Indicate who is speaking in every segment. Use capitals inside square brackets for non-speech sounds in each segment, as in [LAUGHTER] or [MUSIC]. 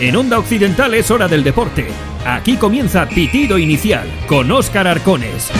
Speaker 1: En Onda Occidental es hora del deporte. Aquí comienza Pitido Inicial con Óscar Arcones.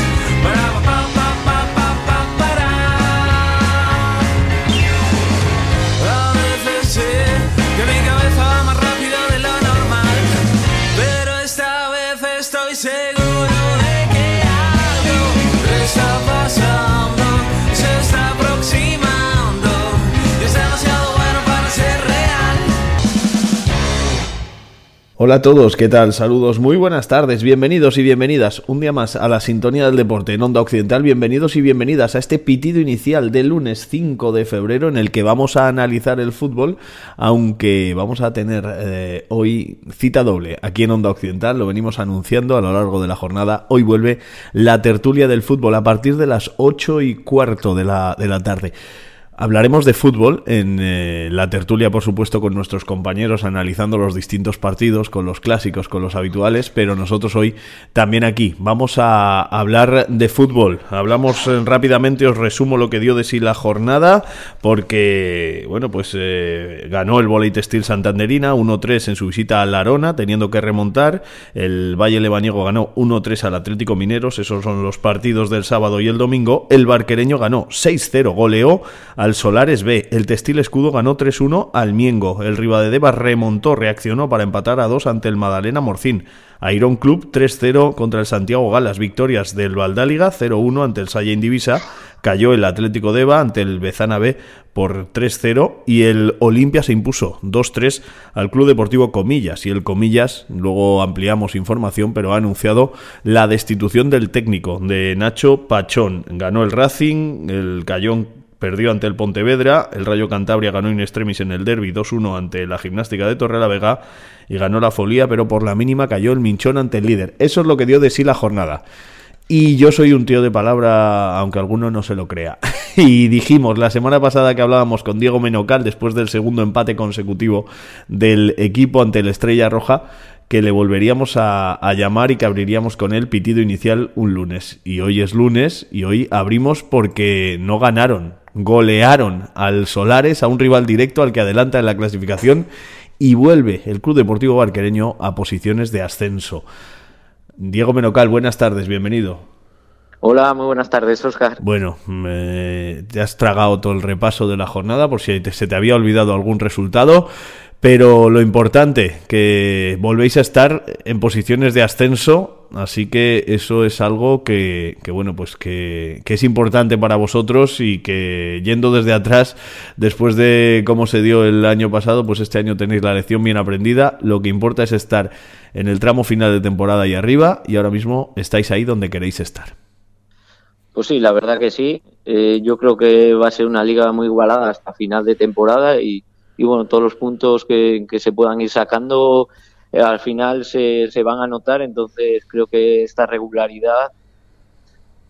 Speaker 2: Hola a todos, ¿qué tal? Saludos, muy buenas tardes, bienvenidos y bienvenidas un día más a la sintonía del deporte en Onda Occidental, bienvenidos y bienvenidas a este pitido inicial del lunes 5 de febrero en el que vamos a analizar el fútbol, aunque vamos a tener eh, hoy cita doble aquí en Onda Occidental, lo venimos anunciando a lo largo de la jornada, hoy vuelve la tertulia del fútbol a partir de las 8 y cuarto de la, de la tarde. Hablaremos de fútbol en eh, la tertulia, por supuesto, con nuestros compañeros analizando los distintos partidos, con los clásicos, con los habituales, pero nosotros hoy también aquí vamos a hablar de fútbol. Hablamos eh, rápidamente, os resumo lo que dio de sí la jornada, porque, bueno, pues eh, ganó el Volley Textil Santanderina 1-3 en su visita a La Arona, teniendo que remontar. El Valle Lebaniego ganó 1-3 al Atlético Mineros, esos son los partidos del sábado y el domingo. El Barquereño ganó 6-0, goleó al Solares B. El Textil Escudo ganó 3-1 al Miengo. El Ribadedeva remontó, reaccionó para empatar a 2 ante el Madalena Morcín. Iron Club 3-0 contra el Santiago Galas. Victorias del Valdáliga 0-1 ante el Salle Indivisa. Cayó el Atlético Deva ante el Bezana B por 3-0 y el Olimpia se impuso 2-3 al Club Deportivo Comillas. Y el Comillas, luego ampliamos información, pero ha anunciado la destitución del técnico de Nacho Pachón. Ganó el Racing, el Cayón perdió ante el Pontevedra, el Rayo Cantabria ganó in extremis en el derby 2-1 ante la Gimnástica de Torrelavega y ganó la Folía, pero por la mínima cayó el Minchón ante el líder. Eso es lo que dio de sí la jornada. Y yo soy un tío de palabra, aunque alguno no se lo crea. [LAUGHS] y dijimos la semana pasada que hablábamos con Diego Menocal después del segundo empate consecutivo del equipo ante la Estrella Roja, que le volveríamos a, llamar y que abriríamos con él pitido inicial un lunes. Y hoy es lunes y hoy abrimos porque no ganaron golearon al Solares, a un rival directo al que adelanta en la clasificación y vuelve el Club Deportivo Barquereño a posiciones de ascenso. Diego Menocal, buenas tardes, bienvenido.
Speaker 3: Hola, muy buenas tardes, Oscar.
Speaker 2: Bueno, te has tragado todo el repaso de la jornada por si se te había olvidado algún resultado. Pero lo importante, que volvéis a estar en posiciones de ascenso, así que eso es algo que, bueno, pues que, que, es importante para vosotros y que yendo desde atrás, después de cómo se dio el año pasado, pues este año tenéis la lección bien aprendida. Lo que importa es estar en el tramo final de temporada y arriba y ahora mismo estáis ahí donde queréis estar.
Speaker 3: Pues sí, la verdad que sí. Eh, yo creo que va a ser una liga muy igualada hasta final de temporada y y bueno, todos los puntos que, se puedan ir sacando eh, al final se, se van a notar, entonces creo que esta regularidad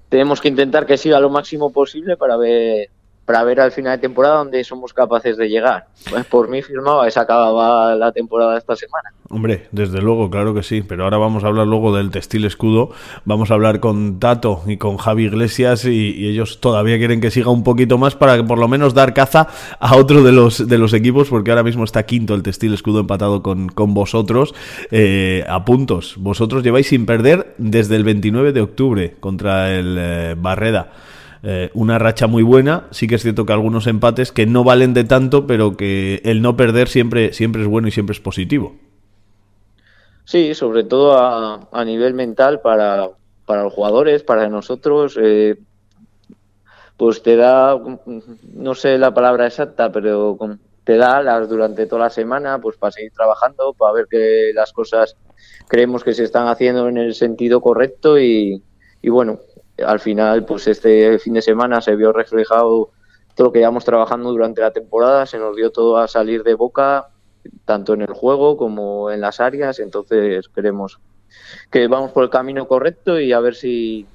Speaker 3: tenemos que intentar que siga lo máximo posible para ver para ver al final de temporada dónde somos capaces de llegar. Pues por mí firmaba se acababa la temporada esta semana.
Speaker 2: Hombre, desde luego, claro que sí, pero ahora vamos a hablar luego del textil escudo, vamos a hablar con Tato y con Javi Iglesias y, ellos todavía quieren que siga un poquito más para que por lo menos dar caza a otro de los, de los equipos, porque ahora mismo está quinto el textil escudo empatado con, con vosotros eh, a puntos. Vosotros lleváis sin perder desde el 29 de octubre contra el eh, Barreda. Eh, una racha muy buena. Sí que es cierto que algunos empates que no valen de tanto, pero que el no perder siempre, siempre es bueno y siempre es positivo.
Speaker 3: Sí, sobre todo a, nivel mental para, para, los jugadores, para nosotros. Eh, pues te da, no sé la palabra exacta, pero te da alas durante toda la semana pues para seguir trabajando, para ver que las cosas creemos que se están haciendo en el sentido correcto y bueno, al final, pues este fin de semana se vio reflejado todo lo que llevamos trabajando durante la temporada, se nos dio todo a salir de boca, tanto en el juego como en las áreas, entonces queremos que vamos por el camino correcto y a ver si,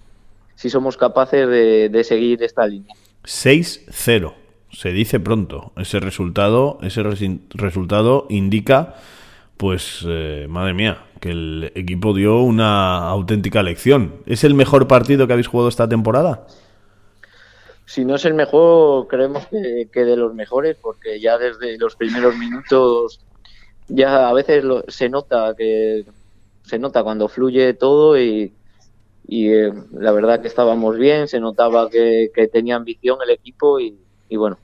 Speaker 3: si somos capaces de, seguir esta línea.
Speaker 2: 6-0, se dice pronto. Ese resultado, ese resultado indica, pues, eh, madre mía, que el equipo dio una auténtica lección. ¿Es el mejor partido que habéis jugado esta temporada?
Speaker 3: Si no es el mejor, creemos que, de los mejores, porque ya desde los primeros minutos ya a veces se nota que se nota cuando fluye todo y, eh, la verdad que estábamos bien, se notaba que, tenía ambición el equipo y, bueno,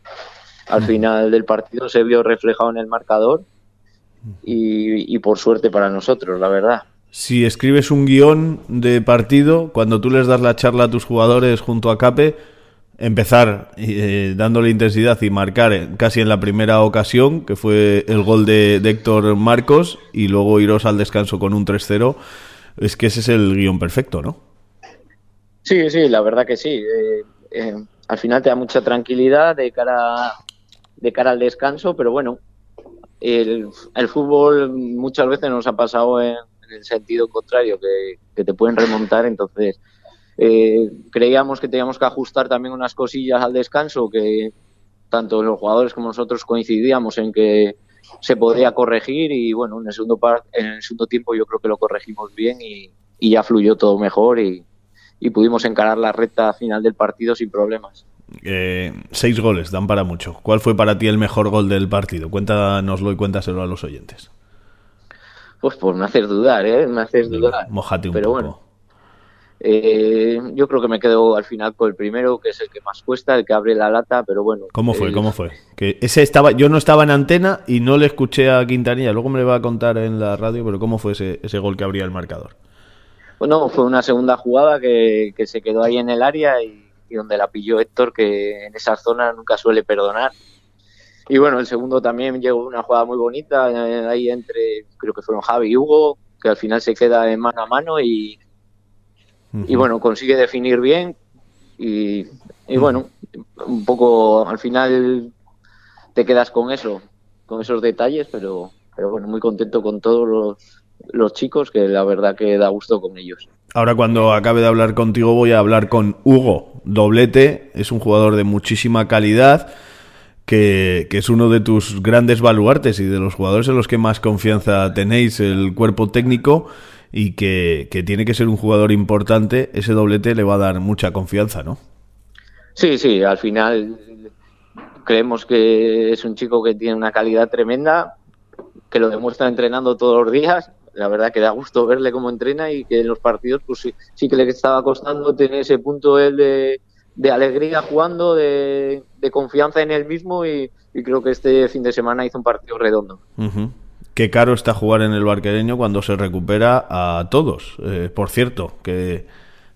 Speaker 3: al final del partido se vio reflejado en el marcador y, y por suerte para nosotros, la verdad.
Speaker 2: Si escribes un guion de partido, cuando tú les das la charla a tus jugadores junto a Cape, empezar eh, dándole intensidad y marcar casi en la primera ocasión, que fue el gol de, Héctor Marcos, y luego iros al descanso con un 3-0, es que ese es el guion perfecto, ¿no?
Speaker 3: Sí, sí, la verdad que sí. Eh, eh, al final te da mucha tranquilidad de cara, de cara al descanso, pero bueno, el, fútbol muchas veces nos ha pasado en, el sentido contrario, que, te pueden remontar, entonces eh, creíamos que teníamos que ajustar también unas cosillas al descanso que tanto los jugadores como nosotros coincidíamos en que se podría corregir y bueno, en el segundo, en el segundo tiempo yo creo que lo corregimos bien y, ya fluyó todo mejor y, pudimos encarar la recta final del partido sin problemas.
Speaker 2: Eh, seis goles, dan para mucho. ¿Cuál fue para ti el mejor gol del partido? Cuéntanoslo y cuéntaselo a los oyentes.
Speaker 3: Pues por me haces dudar, ¿eh? Me haces dudar.
Speaker 2: Mojate un
Speaker 3: Pero
Speaker 2: poco.
Speaker 3: Bueno, eh, yo creo que me quedo al final con el primero, que es el que más cuesta, el que abre la lata, pero bueno.
Speaker 2: ¿Cómo fue? ¿Cómo fue? Que ese estaba, yo no estaba en antena y no le escuché a Quintanilla. Luego me lo va a contar en la radio, pero ¿cómo fue ese, ese gol que abría el marcador?
Speaker 3: Bueno, fue una segunda jugada que, se quedó ahí en el área y, donde la pilló Héctor, que en esa zona nunca suele perdonar. Y bueno, el segundo también llegó una jugada muy bonita eh, ahí entre, creo que fueron Javi y Hugo, que al final se queda en mano a mano y, y bueno, consigue definir bien y, bueno, un poco al final te quedas con eso, con esos detalles, pero, pero bueno, muy contento con todos los, los chicos, que la verdad que da gusto con ellos.
Speaker 2: Ahora cuando acabe de hablar contigo voy a hablar con Hugo Doblete, es un jugador de muchísima calidad. Que, es uno de tus grandes baluartes y de los jugadores en los que más confianza tenéis, el cuerpo técnico y que, tiene que ser un jugador importante, ese doblete le va a dar mucha confianza, ¿no?
Speaker 3: Sí, sí, al final creemos que es un chico que tiene una calidad tremenda, que lo demuestra entrenando todos los días. La verdad que da gusto verle cómo entrena y que en los partidos pues sí, sí que le estaba costando tener ese punto él de, alegría jugando, de, confianza en él mismo y, creo que este fin de semana hizo un partido redondo
Speaker 2: qué caro está jugar en el barquereño cuando se recupera a todos. Eh, por cierto, que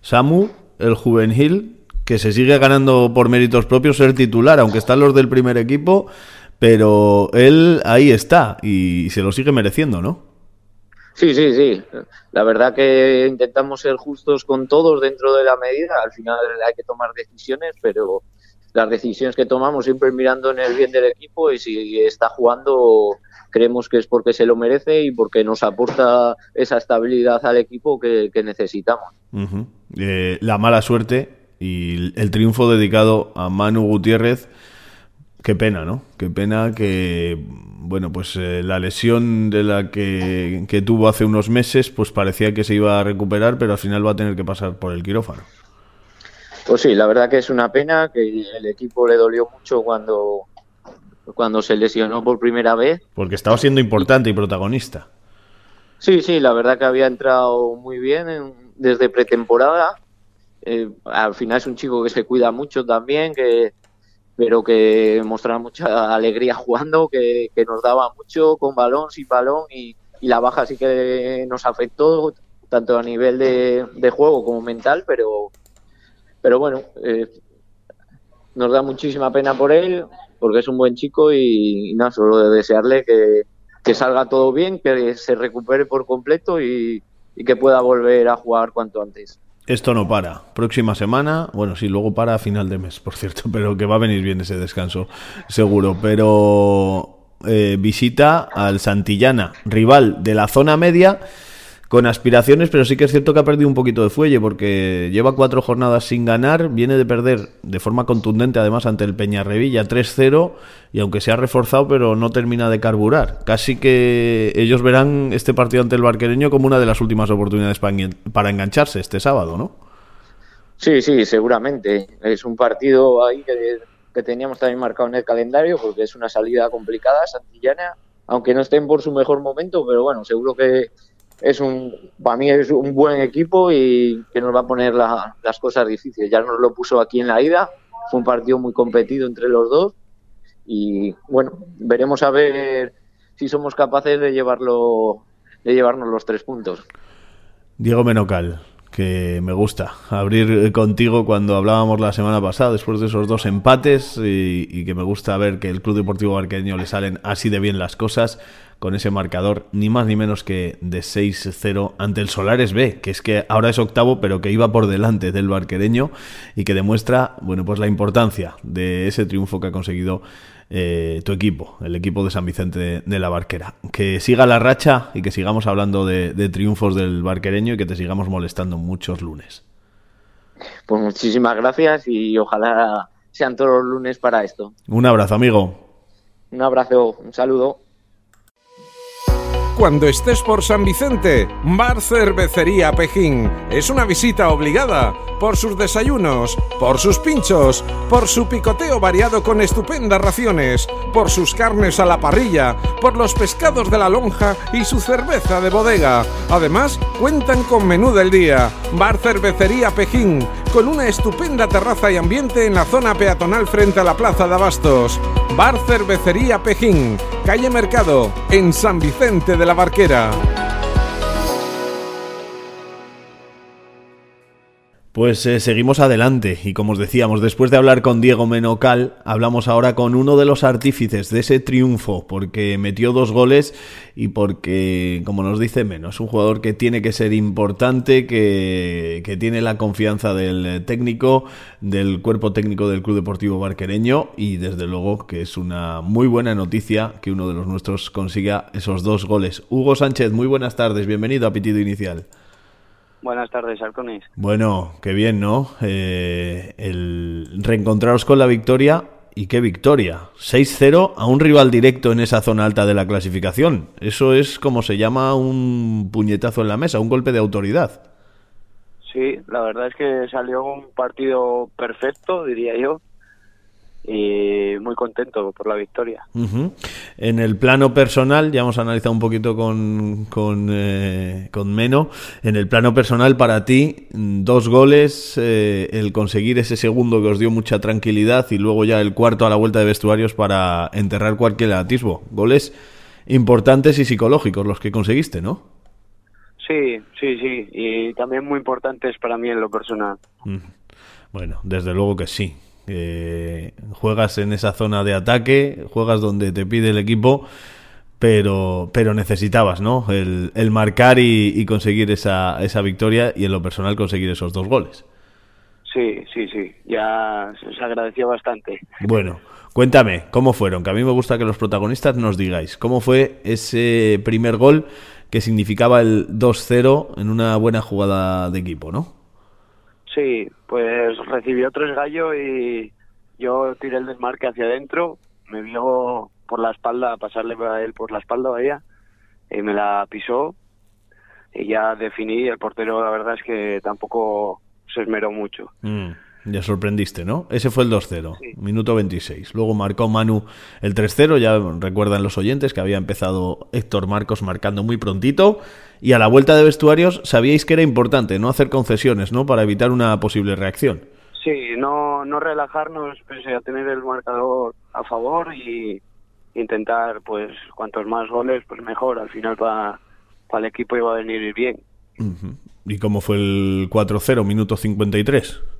Speaker 2: Samu, el juvenil, que se sigue ganando por méritos propios ser titular, aunque están los del primer equipo, pero él ahí está y se lo sigue mereciendo, ¿no?
Speaker 3: Sí, sí, sí. La verdad que intentamos ser justos con todos dentro de la medida. Al final hay que tomar decisiones, pero las decisiones que tomamos siempre mirando en el bien del equipo y si está jugando creemos que es porque se lo merece y porque nos aporta esa estabilidad al equipo que, necesitamos.
Speaker 2: Eh, la mala suerte y el triunfo dedicado a Manu Gutiérrez, qué pena, ¿no? Qué pena que, bueno, pues eh, la lesión de la que, que tuvo hace unos meses, pues parecía que se iba a recuperar, pero al final va a tener que pasar por el quirófano.
Speaker 3: Pues sí, la verdad que es una pena, que el equipo le dolió mucho cuando, cuando se lesionó por primera vez.
Speaker 2: Porque estaba siendo importante y protagonista.
Speaker 3: Sí, sí, la verdad que había entrado muy bien desde pretemporada. Eh, al final es un chico que se cuida mucho también, que pero que mostraba mucha alegría jugando, que, nos daba mucho con balón, sin balón y, la baja sí que nos afectó tanto a nivel de, juego como mental, pero pero bueno, eh, nos da muchísima pena por él, porque es un buen chico y, nada, solo de desearle que, salga todo bien, que se recupere por completo y, que pueda volver a jugar cuanto antes.
Speaker 2: Esto no para. Próxima semana, bueno, sí, luego para a final de mes, por cierto, [LAUGHS] pero que va a venir bien ese descanso, seguro. Pero eh, visita al Santillana, rival de la zona media con aspiraciones, pero sí que es cierto que ha perdido un poquito de fuelle porque lleva cuatro jornadas sin ganar, viene de perder de forma contundente además ante el Peñarrevilla 3-0 y aunque se ha reforzado pero no termina de carburar. Casi que ellos verán este partido ante el Barquereño como una de las últimas oportunidades para engancharse este sábado, ¿no?
Speaker 3: Sí, sí, seguramente. Es un partido ahí que, teníamos también marcado en el calendario porque es una salida complicada, Santillana aunque no estén por su mejor momento, pero bueno, seguro que es un, para mí es un buen equipo y que nos va a poner las cosas difíciles. Ya nos lo puso aquí en la ida, fue un partido muy competido entre los dos y bueno, veremos a ver si somos capaces de llevarlo, de llevarnos los tres puntos.
Speaker 2: Diego Menocal, que me gusta abrir contigo cuando hablábamos la semana pasada, después de esos dos empates, y, que me gusta ver que el Club Deportivo Barqueño le salen así de bien las cosas, con ese marcador ni más ni menos que de 6-0 ante el Solares B, que es que ahora es octavo, pero que iba por delante del barquereño y que demuestra, bueno, pues la importancia de ese triunfo que ha conseguido eh, tu equipo, el equipo de San Vicente de, la Barquera. Que siga la racha y que sigamos hablando de, triunfos del barquereño y que te sigamos molestando muchos lunes.
Speaker 3: Pues muchísimas gracias y ojalá sean todos los lunes para esto.
Speaker 2: Un abrazo, amigo.
Speaker 3: Un abrazo, un saludo.
Speaker 4: Cuando estés por San Vicente, Bar Cervecería Pejín. Es una visita obligada por sus desayunos, por sus pinchos, por su picoteo variado con estupendas raciones, por sus carnes a la parrilla, por los pescados de la lonja y su cerveza de bodega. Además, cuentan con menú del día. Bar Cervecería Pejín, con una estupenda terraza y ambiente en la zona peatonal frente a la Plaza de Abastos. Bar Cervecería Pejín, calle Mercado, en San Vicente de la Barquera.
Speaker 2: Pues eh, seguimos adelante y como os decíamos, después de hablar con Diego Menocal, hablamos ahora con uno de los artífices de ese triunfo, porque metió dos goles y porque, como nos dice Meno, es un jugador que tiene que ser importante, que, que tiene la confianza del técnico, del cuerpo técnico del Club Deportivo Barquereño y desde luego que es una muy buena noticia que uno de los nuestros consiga esos dos goles. Hugo Sánchez, muy buenas tardes, bienvenido a Pitido Inicial.
Speaker 5: Buenas tardes, Alconis.
Speaker 2: Bueno, qué bien, ¿no? Eh, el reencontraros con la victoria. ¿Y qué victoria? 6-0 a un rival directo en esa zona alta de la clasificación. Eso es como se llama un puñetazo en la mesa, un golpe de autoridad.
Speaker 5: Sí, la verdad es que salió un partido perfecto, diría yo y muy contento por la victoria.
Speaker 2: En el plano personal, ya hemos analizado un poquito con, con, eh, con, Meno, en el plano personal para ti, dos goles, eh, el conseguir ese segundo que os dio mucha tranquilidad y luego ya el cuarto a la vuelta de vestuarios para enterrar cualquier atisbo. Goles importantes y psicológicos los que conseguiste, ¿no?
Speaker 5: Sí, sí, sí, y también muy importantes para mí en lo personal.
Speaker 2: Bueno, desde luego que sí. Eh, juegas en esa zona de ataque, juegas donde te pide el equipo, pero, pero necesitabas ¿no? el, marcar y, conseguir esa, esa victoria y en lo personal conseguir esos dos goles.
Speaker 5: Sí, sí, sí, ya se agradeció bastante.
Speaker 2: Bueno, cuéntame, ¿cómo fueron? Que a mí me gusta que los protagonistas nos digáis, ¿cómo fue ese primer gol que significaba el 2-0 en una buena jugada de equipo, ¿no?
Speaker 5: Sí, pues recibió tres gallos y yo tiré el desmarque hacia adentro, me vio por la espalda, pasarle a él por la espalda a ella, y me la pisó y ya definí, el portero la verdad es que tampoco se esmeró mucho.
Speaker 2: Mm. Ya sorprendiste, ¿no? Ese fue el 2-0, minuto 26. Luego marcó Manu el 3-0, ya recuerdan los oyentes que había empezado Héctor Marcos marcando muy prontito. Y a la vuelta de vestuarios sabíais que era importante no hacer concesiones, ¿no? Para evitar una posible reacción.
Speaker 5: Sí, no, no relajarnos pese a tener el marcador a favor y intentar, pues, cuantos más goles, pues mejor. Al final para, para el equipo iba a venir bien.
Speaker 2: ¿Y cómo fue el 4-0, minuto 53?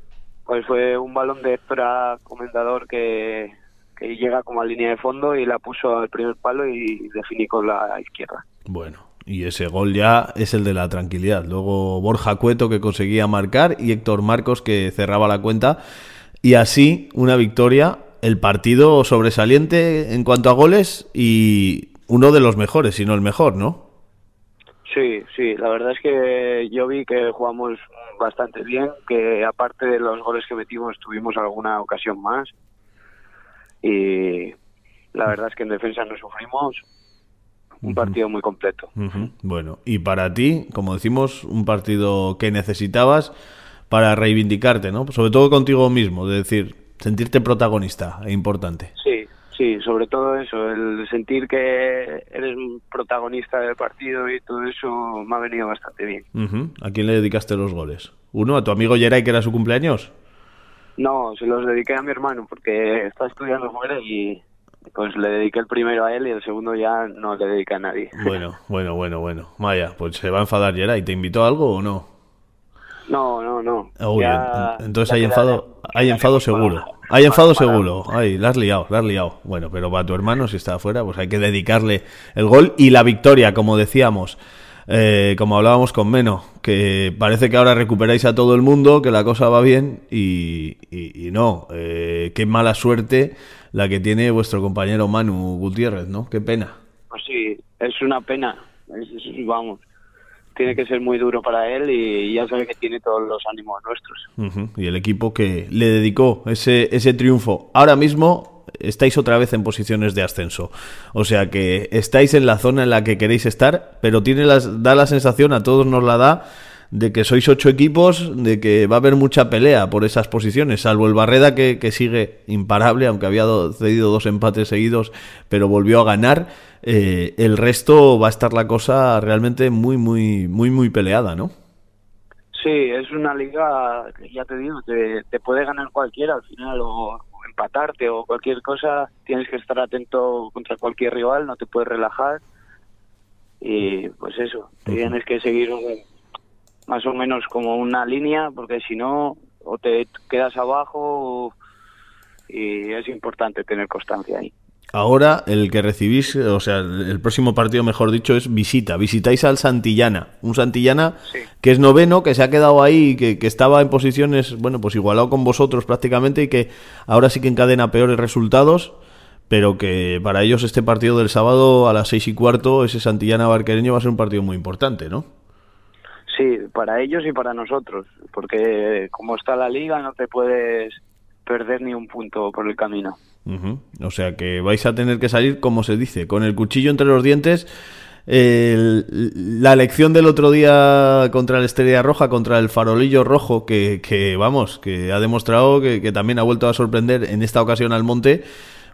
Speaker 5: Pues fue un balón de extra comendador que, que llega como a línea de fondo y la puso al primer palo y definí con la izquierda.
Speaker 2: Bueno, y ese gol ya es el de la tranquilidad. Luego Borja Cueto que conseguía marcar y Héctor Marcos que cerraba la cuenta. Y así una victoria, el partido sobresaliente en cuanto a goles y uno de los mejores, si no el mejor, ¿no?
Speaker 5: Sí, sí, la verdad es que yo vi que jugamos bastante bien, que aparte de los goles que metimos tuvimos alguna ocasión más y la verdad es que en defensa no sufrimos un partido muy completo.
Speaker 2: Bueno, y para ti, como decimos, un partido que necesitabas para reivindicarte, ¿no? Sobre todo contigo mismo, de decir, sentirte protagonista e importante.
Speaker 5: Sí, Sí, sobre todo eso, el sentir que eres un protagonista del partido y todo eso me ha venido bastante bien.
Speaker 2: ¿A quién le dedicaste los goles? ¿Uno? ¿A tu amigo Geray, que era su cumpleaños?
Speaker 5: No, se los dediqué a mi hermano porque está estudiando fuera y pues le dediqué el primero a él y el segundo ya no le dediqué a nadie. [LAUGHS]
Speaker 2: Bueno, bueno, bueno, bueno. Vaya, pues se va a enfadar Geray. ¿Te invitó a algo o no?
Speaker 5: No, no, no.
Speaker 2: Uy,
Speaker 5: Ya-
Speaker 2: en- entonces hay enfado, hay enfado seguro. Hay enfado seguro. Ay, la has liado, la has liado. Bueno, pero para tu hermano, si está afuera, pues hay que dedicarle el gol y la victoria, como decíamos. Eh, como hablábamos con Meno, que parece que ahora recuperáis a todo el mundo, que la cosa va bien y, y- y no. Eh, qué mala suerte la que tiene vuestro compañero Manu Gutiérrez, ¿no? Qué pena.
Speaker 5: Pues sí, es una pena. Es- es- vamos, tiene que ser muy duro para él y ya sabe que tiene todos los ánimos nuestros.
Speaker 2: Y el equipo que le dedicó ese, ese triunfo. Ahora mismo estáis otra vez en posiciones de ascenso. O sea que estáis en la zona en la que queréis estar, pero tiene las, da la sensación, a todos nos la da, de que sois ocho equipos, de que va a haber mucha pelea por esas posiciones, salvo el Barreda que, que sigue imparable, aunque había do- cedido dos empates seguidos, pero volvió a ganar. Eh, el resto va a estar la cosa realmente muy, muy, muy, muy peleada, ¿no?
Speaker 5: Sí, es una liga que ya te digo, te, te puede ganar cualquiera al final o, empatarte o cualquier cosa. Tienes que estar atento contra cualquier rival, no te puedes relajar. Y pues eso, tienes que seguir un- más o menos como una línea porque si no, o te quedas abajo o- y es importante tener constancia ahí.
Speaker 2: Ahora el que recibís, o sea, el próximo partido, mejor dicho, es visita. Visitáis al Santillana. Un Santillana
Speaker 5: Sí.
Speaker 2: que es noveno, que se ha quedado ahí, que, que estaba en posiciones, bueno, pues igualado con vosotros prácticamente y que ahora sí que encadena peores resultados, pero que para ellos este partido del sábado a las seis y cuarto, ese Santillana barquereño va a ser un partido muy importante, ¿no?
Speaker 5: Sí, para ellos y para nosotros, porque como está la liga no te puedes perder ni un punto por el camino.
Speaker 2: O sea que vais a tener que salir, como se dice, con el cuchillo entre los dientes. El- la elección del otro día contra el Estrella Roja, contra el Farolillo Rojo, que, que, vamos, que ha demostrado que, que también ha vuelto a sorprender en esta ocasión al Monte,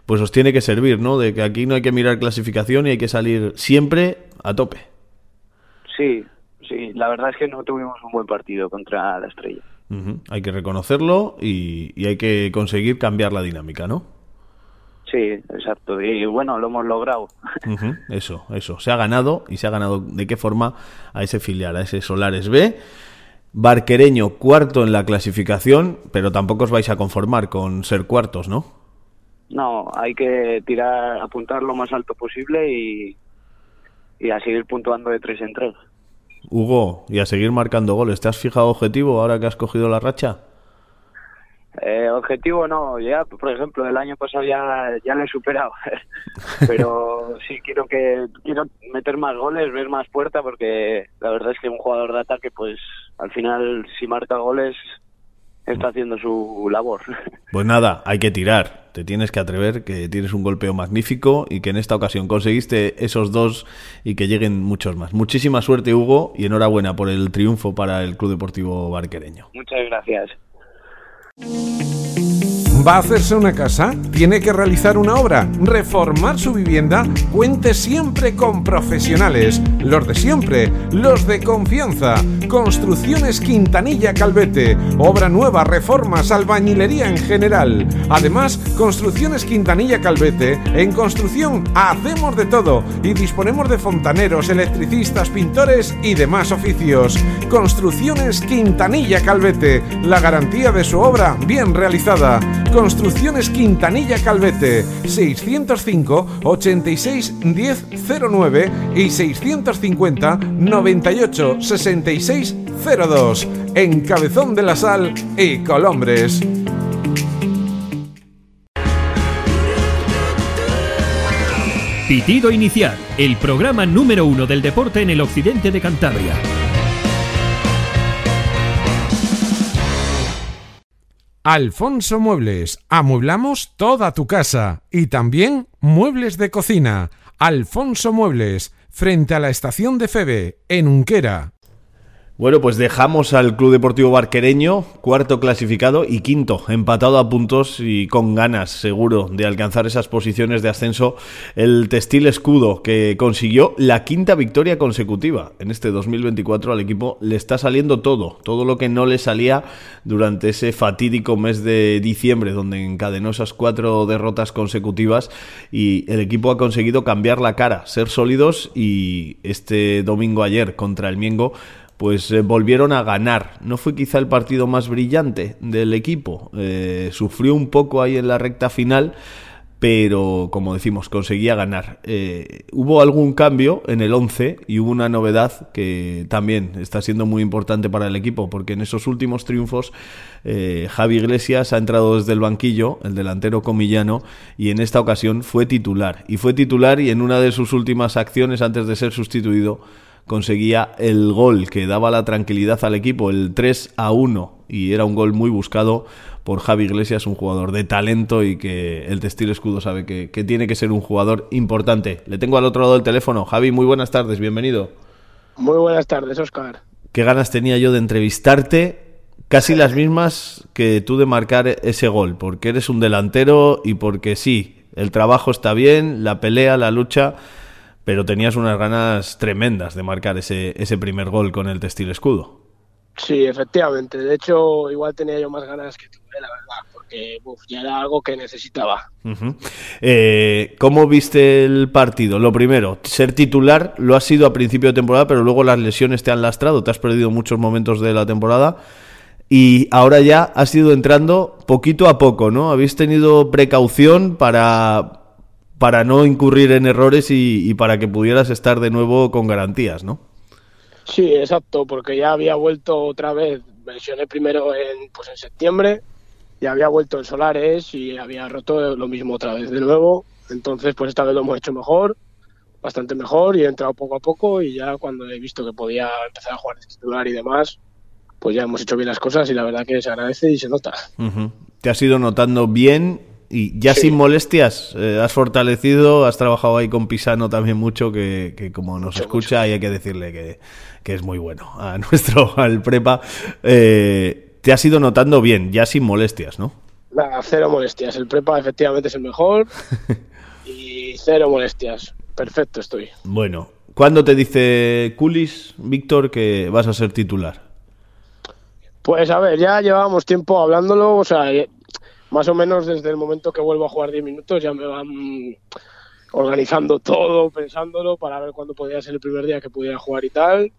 Speaker 2: pues os tiene que servir, ¿no? De que aquí no hay que mirar clasificación y hay que salir siempre a tope.
Speaker 5: Sí, sí, la verdad es que no tuvimos un buen partido contra la Estrella.
Speaker 2: Hay que reconocerlo y, y hay que conseguir cambiar la dinámica, ¿no?
Speaker 5: Sí, exacto. Y bueno, lo hemos logrado. [LAUGHS]
Speaker 2: Eso, eso. Se ha ganado y se ha ganado de qué forma a ese filial, a ese Solares B. Barquereño cuarto en la clasificación, pero tampoco os vais a conformar con ser cuartos, ¿no?
Speaker 5: No, hay que tirar, apuntar lo más alto posible y, y a seguir puntuando de tres en tres.
Speaker 2: Hugo, y a seguir marcando goles. ¿Te has fijado objetivo ahora que has cogido la racha?
Speaker 5: Eh, objetivo no, ya, por ejemplo, el año pasado ya, ya lo he superado. [LAUGHS] Pero sí quiero que quiero meter más goles, ver más puerta, porque la verdad es que un jugador de ataque, pues al final, si marca goles, está haciendo su labor. [LAUGHS]
Speaker 2: Pues nada, hay que tirar. Te tienes que atrever, que tienes un golpeo magnífico y que en esta ocasión conseguiste esos dos y que lleguen muchos más. Muchísima suerte, Hugo, y enhorabuena por el triunfo para el Club Deportivo Barquereño.
Speaker 5: Muchas gracias.
Speaker 4: ¿Va a hacerse una casa? ¿Tiene que realizar una obra? ¿Reformar su vivienda? Cuente siempre con profesionales. Los de siempre, los de confianza. Construcciones Quintanilla Calvete. Obra nueva, reformas, albañilería en general. Además, Construcciones Quintanilla Calvete. En construcción hacemos de todo y disponemos de fontaneros, electricistas, pintores y demás oficios. Construcciones Quintanilla Calvete. La garantía de su obra bien realizada. Construcciones Quintanilla Calvete 605 86 1009 y 650 98 66 02 en Cabezón de la Sal y Colombres.
Speaker 1: Pitido Inicial, el programa número uno del deporte en el occidente de Cantabria.
Speaker 4: Alfonso Muebles, amueblamos toda tu casa y también muebles de cocina. Alfonso Muebles, frente a la estación de Febe, en Unquera.
Speaker 2: Bueno, pues dejamos al Club Deportivo Barquereño, cuarto clasificado y quinto, empatado a puntos y con ganas, seguro, de alcanzar esas posiciones de ascenso. El Textil Escudo, que consiguió la quinta victoria consecutiva en este 2024 al equipo, le está saliendo todo, todo lo que no le salía durante ese fatídico mes de diciembre, donde encadenó esas cuatro derrotas consecutivas y el equipo ha conseguido cambiar la cara, ser sólidos y este domingo ayer contra el Miengo pues eh, volvieron a ganar. No fue quizá el partido más brillante del equipo. Eh, sufrió un poco ahí en la recta final, pero como decimos, conseguía ganar. Eh, hubo algún cambio en el 11 y hubo una novedad que también está siendo muy importante para el equipo, porque en esos últimos triunfos Javi Iglesias ha entrado desde el banquillo, el delantero comillano, y en esta ocasión fue titular. Y fue titular y en una de sus últimas acciones antes de ser sustituido, conseguía el gol que daba la tranquilidad al equipo, el 3 a 1, y era un gol muy buscado por Javi Iglesias, un jugador de talento y que el Textil Escudo sabe que, tiene que ser un jugador importante. Le tengo al otro lado del teléfono. Javi, muy buenas tardes, bienvenido.
Speaker 6: Muy buenas tardes, Oscar.
Speaker 2: Qué ganas tenía yo de entrevistarte, casi las mismas que tú de marcar ese gol, porque eres un delantero y porque sí, el trabajo está bien, la pelea, la lucha pero tenías unas ganas tremendas de marcar ese, ese primer gol con el textil escudo.
Speaker 6: Sí, efectivamente. De hecho, igual tenía yo más ganas que tú, eh, la verdad, porque ya era algo que necesitaba.
Speaker 2: Eh, ¿Cómo viste el partido? Lo primero, ser titular lo has sido a principio de temporada, pero luego las lesiones te han lastrado, te has perdido muchos momentos de la temporada y ahora ya has ido entrando poquito a poco, ¿no? Habéis tenido precaución para para no incurrir en errores y, para que pudieras estar de nuevo con garantías, ¿no?
Speaker 6: Sí, exacto, porque ya había vuelto otra vez, mencioné primero en, pues en septiembre, ya había vuelto en Solares y había roto lo mismo otra vez de nuevo, entonces pues esta vez lo hemos hecho mejor, bastante mejor y he entrado poco a poco y ya cuando he visto que podía empezar a jugar de titular y demás, pues ya hemos hecho bien las cosas y la verdad que se agradece y se nota.
Speaker 2: Te has ido notando bien y ya sin molestias, eh, has fortalecido, has trabajado ahí con Pisano también mucho, que, como nos escucha y hay que decirle que, es muy bueno a [LAUGHS] nuestro, al prepa. Eh, te has ido notando bien, ya sin molestias, ¿no?
Speaker 6: Nada, cero molestias. El prepa efectivamente es el mejor [LAUGHS] y cero molestias. Perfecto estoy.
Speaker 2: Bueno, ¿cuándo te dice Culis, Víctor, que vas a ser titular?
Speaker 6: Pues a ver, ya llevábamos tiempo hablándolo, o sea, más o menos desde el momento que vuelvo a jugar 10 minutos ya me van organizando todo, pensándolo para ver cuándo podía ser el primer día que pudiera jugar y tal.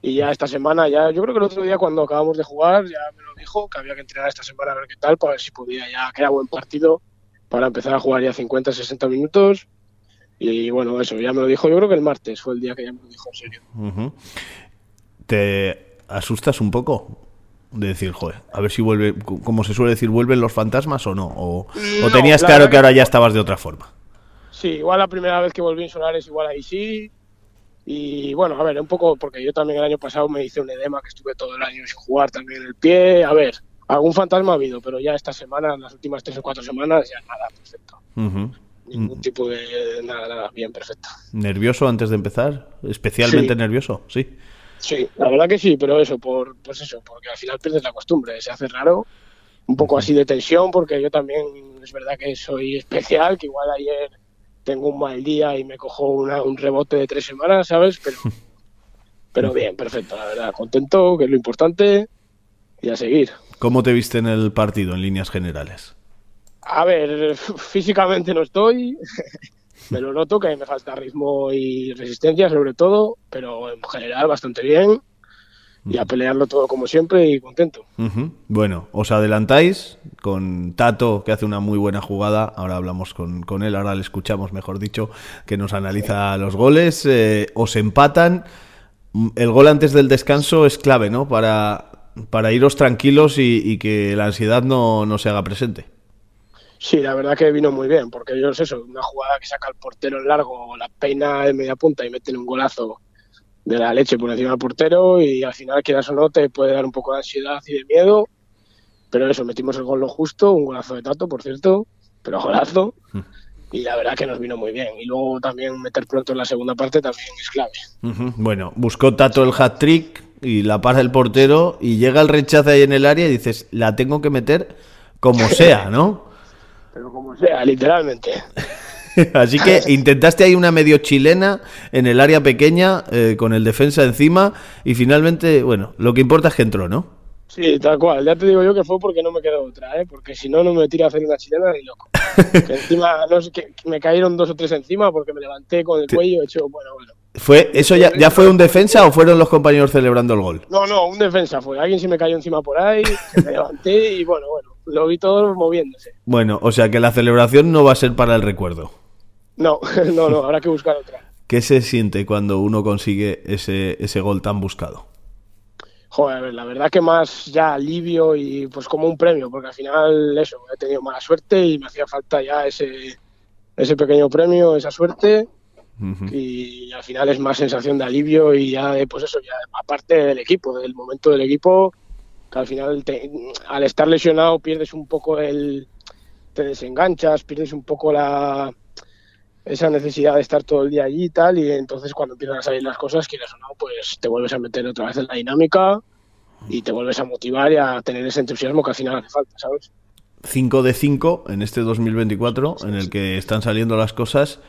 Speaker 6: Y ya esta semana, ya yo creo que el otro día cuando acabamos de jugar ya me lo dijo que había que entrenar esta semana a ver qué tal, para ver si podía ya que era buen partido para empezar a jugar ya 50, 60 minutos. Y bueno, eso ya me lo dijo, yo creo que el martes fue el día que ya me lo dijo en serio.
Speaker 2: ¿Te asustas un poco? De decir, joder, a ver si vuelve, como se suele decir, vuelven los fantasmas o no, o, tenías claro que ahora ya estabas de otra forma.
Speaker 6: Sí, igual la primera vez que volví en Solares, igual ahí sí. Y bueno, a ver, un poco, porque yo también el año pasado me hice un edema que estuve todo el año sin jugar también el pie. A ver, algún fantasma ha habido, pero ya esta semana, en las últimas tres o cuatro semanas, ya nada, perfecto. Ningún tipo de nada, nada, bien, perfecto.
Speaker 2: ¿Nervioso antes de empezar? ¿Especialmente nervioso? Sí.
Speaker 6: Sí, la verdad que sí, pero eso, por, pues eso, porque al final pierdes la costumbre, se hace raro, un poco así de tensión, porque yo también es verdad que soy especial, que igual ayer tengo un mal día y me cojo un rebote de tres semanas, ¿sabes? Pero, [LAUGHS] pero bien, perfecto, la verdad, contento, que es lo importante, y a seguir.
Speaker 2: ¿Cómo te viste en el partido en líneas generales?
Speaker 6: A ver, físicamente no estoy, me lo noto que me falta ritmo y resistencia sobre todo, pero en general bastante bien y a pelearlo todo como siempre y contento.
Speaker 2: Bueno, os adelantáis con Tato, que hace una muy buena jugada. Ahora hablamos con, con él, ahora le escuchamos, mejor dicho, que nos analiza los goles. Eh, os empatan. El gol antes del descanso es clave, ¿no? Para, para iros tranquilos y, y que la ansiedad no, no se haga presente.
Speaker 6: Sí, la verdad que vino muy bien, porque yo es eso, una jugada que saca el portero en largo, la peina de media punta y mete un golazo de la leche por encima del portero y al final, quieras o no, te puede dar un poco de ansiedad y de miedo, pero eso, metimos el gol lo justo, un golazo de Tato, por cierto, pero golazo, y la verdad que nos vino muy bien. Y luego también meter pronto en la segunda parte también es clave.
Speaker 2: Bueno, buscó Tato el hat-trick, y la para el portero y llega el rechazo ahí en el área y dices, la tengo que meter como [LAUGHS] sea, ¿no?
Speaker 6: Pero como sea, literalmente. [LAUGHS]
Speaker 2: Así que intentaste ahí una medio chilena en el área pequeña eh, con el defensa encima y finalmente, bueno, lo que importa es que entró, ¿no?
Speaker 6: Sí, tal cual. Ya te digo yo que fue porque no me quedó otra, ¿eh? Porque si no, no me tiro a hacer una chilena ni loco. [LAUGHS] que encima, no sé, que me cayeron dos o tres encima porque me levanté con el cuello hecho, bueno, bueno.
Speaker 2: ¿Fue, ¿Eso ya, ya fue un defensa o fueron los compañeros celebrando el gol?
Speaker 6: No, no, un defensa fue. Alguien se me cayó encima por ahí, me levanté y bueno, bueno, lo vi todo moviéndose.
Speaker 2: Bueno, o sea que la celebración no va a ser para el recuerdo.
Speaker 6: No, [LAUGHS] no, no, habrá que buscar otra.
Speaker 2: ¿Qué se siente cuando uno consigue ese, ese gol tan buscado?
Speaker 6: Joder, la verdad que más ya alivio y pues como un premio, porque al final eso, he tenido mala suerte y me hacía falta ya ese, ese pequeño premio, esa suerte y al final es más sensación de alivio y ya de, pues eso, ya aparte del equipo, del momento del equipo, que al final al estar lesionado pierdes un poco el, te desenganchas, pierdes un poco la esa necesidad de estar todo el día allí y tal, y entonces cuando empiezan a salir las cosas, quieres o no, pues te vuelves a meter otra vez en la dinámica y te vuelves a motivar y a tener ese entusiasmo que al final hace falta, ¿sabes?
Speaker 2: 5 de 5 en este 2024, en el que están saliendo las cosas.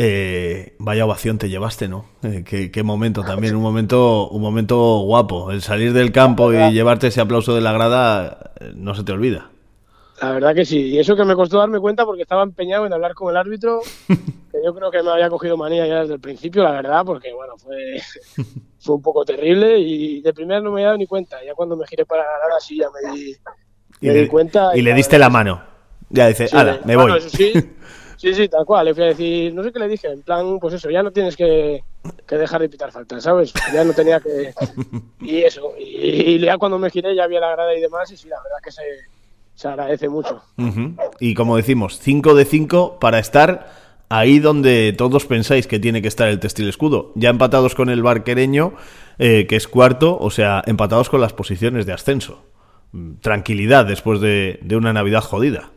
Speaker 2: Eh, vaya ovación te llevaste, ¿no? Eh, qué, momento también, un momento, un momento guapo. El salir del campo y llevarte ese aplauso de la grada eh, no se te olvida.
Speaker 6: La verdad que sí. Y eso que me costó darme cuenta porque estaba empeñado en hablar con el árbitro, [LAUGHS] que yo creo que me había cogido manía ya desde el principio, la verdad, porque bueno, fue, [LAUGHS] fue un poco terrible y de primera no me había dado ni cuenta. Ya cuando me giré para ganar así ya me di, me di cuenta.
Speaker 2: Y, le diste la mano. Ya dice, ala, me voy.
Speaker 6: sí, [LAUGHS] Sí, sí, tal cual. Le fui a decir, no sé qué le dije, en plan, pues eso, ya no tienes que, dejar de pitar falta, ¿sabes? Ya no tenía que. [LAUGHS] Y eso. Y, ya cuando me giré ya había la grada y demás, y sí, la verdad que se, se agradece mucho.
Speaker 2: Y como decimos, 5 de 5 para estar ahí donde todos pensáis que tiene que estar el textil escudo. Ya empatados con el barquereño, eh, que es cuarto, o sea, empatados con las posiciones de ascenso. Tranquilidad después de, de una Navidad jodida.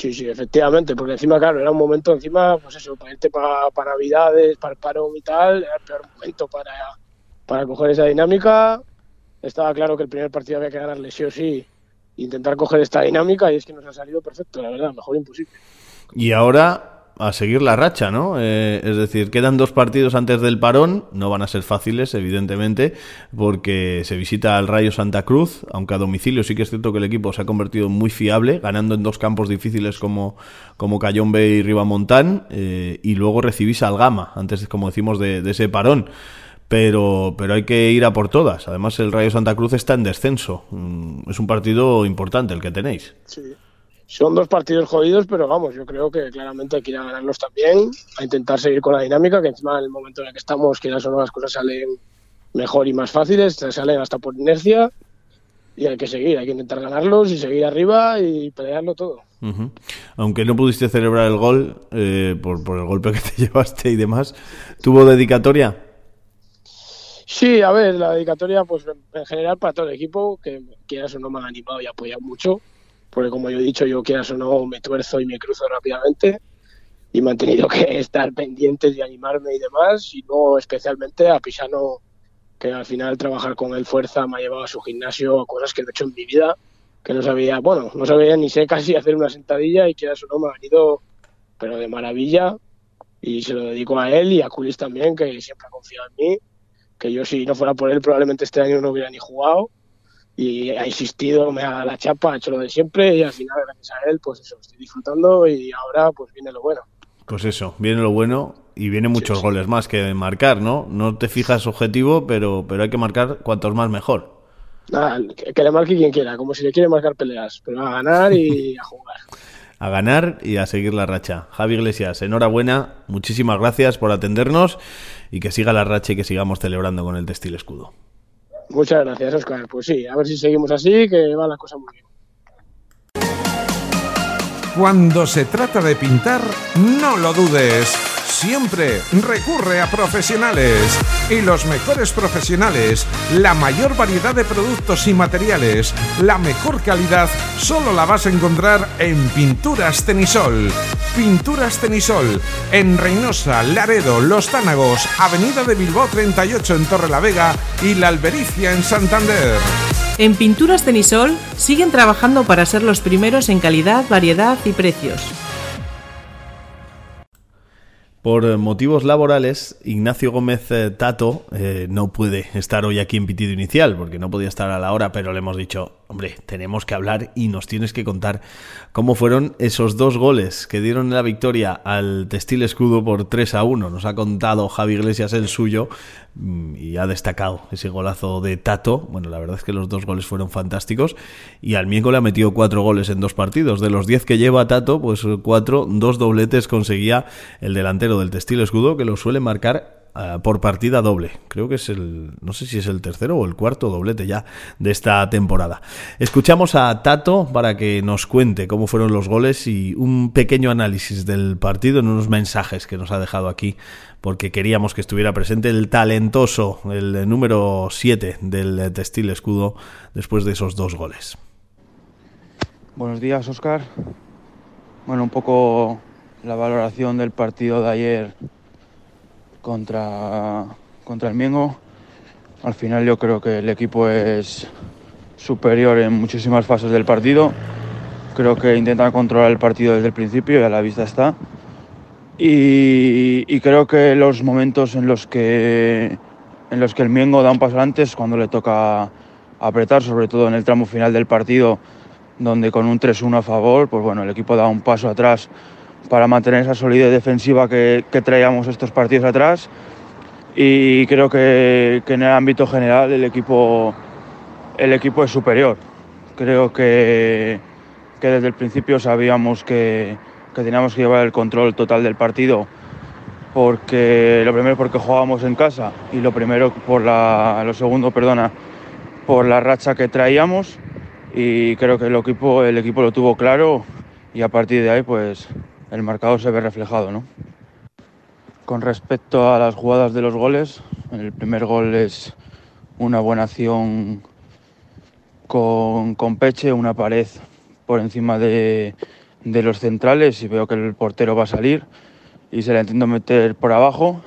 Speaker 6: Sí, sí, efectivamente, porque encima, claro, era un momento encima, pues eso, para irte para, Navidades, para el paro y tal, era el peor momento para, para coger esa dinámica. Estaba claro que el primer partido había que ganarle sí o sí, intentar coger esta dinámica y es que nos ha salido perfecto, la verdad, mejor imposible.
Speaker 2: Y ahora a seguir la racha, ¿no? Eh, es decir, quedan dos partidos antes del parón, no van a ser fáciles, evidentemente, porque se visita al Rayo Santa Cruz, aunque a domicilio sí que es cierto que el equipo se ha convertido muy fiable, ganando en dos campos difíciles como, como Cayombe y Ribamontán, eh, y luego recibís al Gama, antes, como decimos, de, ese parón pero, pero hay que ir a por todas. Además, el Rayo Santa Cruz está en descenso. Mm, es un partido importante el que tenéis.
Speaker 6: Sí son dos partidos jodidos, pero vamos, yo creo que claramente hay que ir a ganarlos también, a intentar seguir con la dinámica, que encima en el momento en el que estamos, quizás son las cosas salen mejor y más fáciles, salen hasta por inercia, y hay que seguir, hay que intentar ganarlos y seguir arriba y pelearlo todo.
Speaker 2: Aunque no pudiste celebrar el gol eh, por, por el golpe que te [LAUGHS] llevaste y demás, ¿tuvo dedicatoria?
Speaker 6: Sí, a ver, la dedicatoria, pues en general para todo el equipo, que quieras o no me han animado y apoyado mucho porque como yo he dicho, yo quieras o no, me tuerzo y me cruzo rápidamente. Y me han tenido que [LAUGHS] estar pendientes y animarme y demás, y no especialmente a Pisano, que al final trabajar con él fuerza me ha llevado a su gimnasio a cosas que no he hecho en mi vida, que no sabía, bueno, no sabía ni sé [LAUGHS] casi hacer una sentadilla y quieras o no, me ha venido, pero de maravilla, y se lo dedico a él y a Culis también, que siempre ha confiado en mí, que yo si no fuera por él probablemente este año no hubiera ni jugado, y ha insistido, me ha dado la chapa, ha hecho lo de siempre y al final, gracias a él, pues eso, estoy disfrutando y ahora pues viene lo bueno.
Speaker 2: Pues eso, viene lo bueno y vienen muchos goles más que marcar, ¿no? No te fijas objetivo, pero, pero hay que marcar cuantos más mejor.
Speaker 6: Nada, que, le marque quien quiera, como si le quiere marcar peleas, pero a ganar y a jugar. [LAUGHS]
Speaker 2: a ganar y a seguir la racha. Javi Iglesias, enhorabuena, muchísimas gracias por atendernos y que siga la racha y que sigamos celebrando con el textil escudo.
Speaker 6: Muchas gracias, Oscar. Pues sí, a ver si seguimos así, que va la cosa muy bien.
Speaker 4: Cuando se trata de pintar, no lo dudes. Siempre recurre a profesionales. Y los mejores profesionales, la mayor variedad de productos y materiales, la mejor calidad, solo la vas a encontrar en Pinturas Tenisol Pinturas Tenisol, en Reynosa, Laredo, Los Tánagos, Avenida de Bilbao 38 en Torre la Vega y La Albericia en Santander.
Speaker 7: En Pinturas Tenisol siguen trabajando para ser los primeros en calidad, variedad y precios.
Speaker 2: Por motivos laborales, Ignacio Gómez eh, Tato eh, no puede estar hoy aquí en pitido inicial, porque no podía estar a la hora, pero le hemos dicho, hombre, tenemos que hablar y nos tienes que contar cómo fueron esos dos goles que dieron la victoria al Textil Escudo por 3 a 1. Nos ha contado Javi Iglesias el suyo mm, y ha destacado ese golazo de Tato. Bueno, la verdad es que los dos goles fueron fantásticos y al Mienco le ha metido cuatro goles en dos partidos. De los diez que lleva Tato, pues cuatro, dos dobletes conseguía el delantero del Textil Escudo que lo suele marcar Ah, por partida doble. Creo que es el, no sé si es el tercero o el cuarto doblete ya de esta temporada. Escuchamos a Tato para que nos cuente cómo fueron los goles y un pequeño análisis del partido en unos mensajes que nos ha dejado aquí, porque queríamos que estuviera presente el talentoso, el número 7 del Textil Escudo después de esos dos goles.
Speaker 8: Buenos días, Oscar. Bueno, un poco la valoración del partido de ayer contra, contra el Miengo. Al final yo creo que el equipo es superior en muchísimas fases del partido. Creo que intenta controlar el partido desde el principio y a la vista está. Y, creo que los momentos en los que, en los que el Miengo da un paso antes, cuando le toca apretar, sobre todo en el tramo final del partido, donde con un 3-1 a favor, pues bueno, el equipo da un paso atrás para mantener esa solidez defensiva que, traíamos estos partidos atrás. Y creo que, en el ámbito general el equipo, el equipo es superior. Creo que, desde el principio sabíamos que, teníamos que llevar el control total del partido porque lo primero porque jugábamos en casa y lo primero por la lo segundo perdona por la racha que traíamos y creo que el equipo el equipo lo tuvo claro y a partir de ahí pues el marcador se ve reflejado. ¿no? Con respecto a las jugadas de los goles, el primer gol es una buena acción con, Peche, una pared por encima de, los centrales y veo que el portero va a salir y se le intento meter por abajo.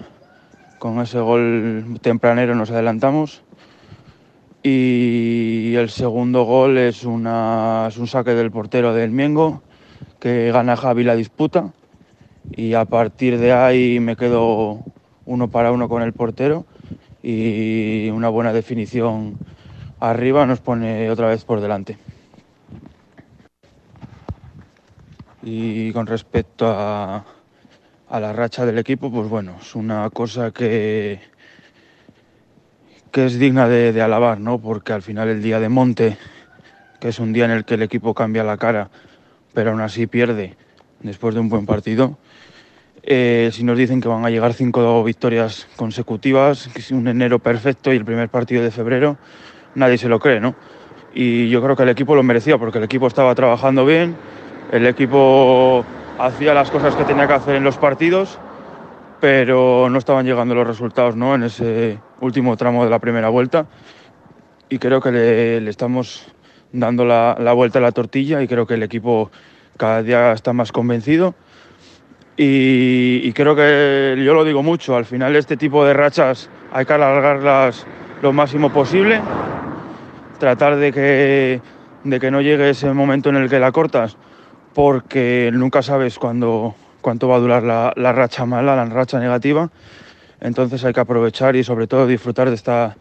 Speaker 8: Con ese gol tempranero nos adelantamos. Y el segundo gol es, una, es un saque del portero del Miengo que gana Javi la disputa y a partir de ahí me quedo uno para uno con el portero y una buena definición arriba nos pone otra vez por delante. Y con respecto a, la racha del equipo, pues bueno, es una cosa que, que es digna de, de alabar, ¿no? Porque al final el día de Monte, que es un día en el que el equipo cambia la cara, pero aún así pierde después de un buen partido. Eh, si nos dicen que van a llegar cinco victorias consecutivas, que es un enero perfecto y el primer partido de febrero, nadie se lo cree, ¿no? Y yo creo que el equipo lo merecía porque el equipo estaba trabajando bien, el equipo hacía las cosas que tenía que hacer en los partidos, pero no estaban llegando los resultados ¿no? en ese último tramo de la primera vuelta. Y creo que le estamos dando la, vuelta a la tortilla y creo que el equipo cada día está más convencido. Y, creo que yo lo digo mucho, al final este tipo de rachas hay que alargarlas lo máximo posible, tratar de que, de que no llegue ese momento en el que la cortas, porque nunca sabes cuándo, cuánto va a durar la, la racha mala, la racha negativa. Entonces hay que aprovechar y sobre todo disfrutar de, esta,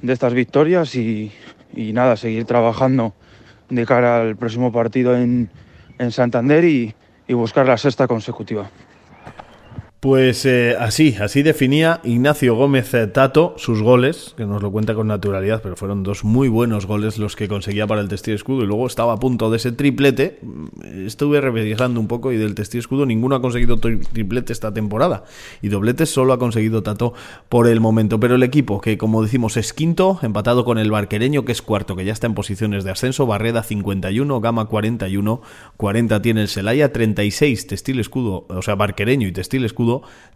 Speaker 8: de estas victorias y, y nada, seguir trabajando de cara al próximo partido en, en Santander y, y buscar la sexta consecutiva.
Speaker 2: Pues eh, así, así definía Ignacio Gómez Tato sus goles, que nos lo cuenta con naturalidad, pero fueron dos muy buenos goles los que conseguía para el Testigo Escudo y luego estaba a punto de ese triplete. Mm, estuve revisando un poco y del Testigo Escudo ninguno ha conseguido triplete esta temporada y dobletes solo ha conseguido Tato por el momento. Pero el equipo, que como decimos es quinto, empatado con el Barquereño, que es cuarto, que ya está en posiciones de ascenso, Barreda 51, Gama 41, 40 tiene el Celaya, 36 Textil Escudo, o sea, Barquereño y Textil Escudo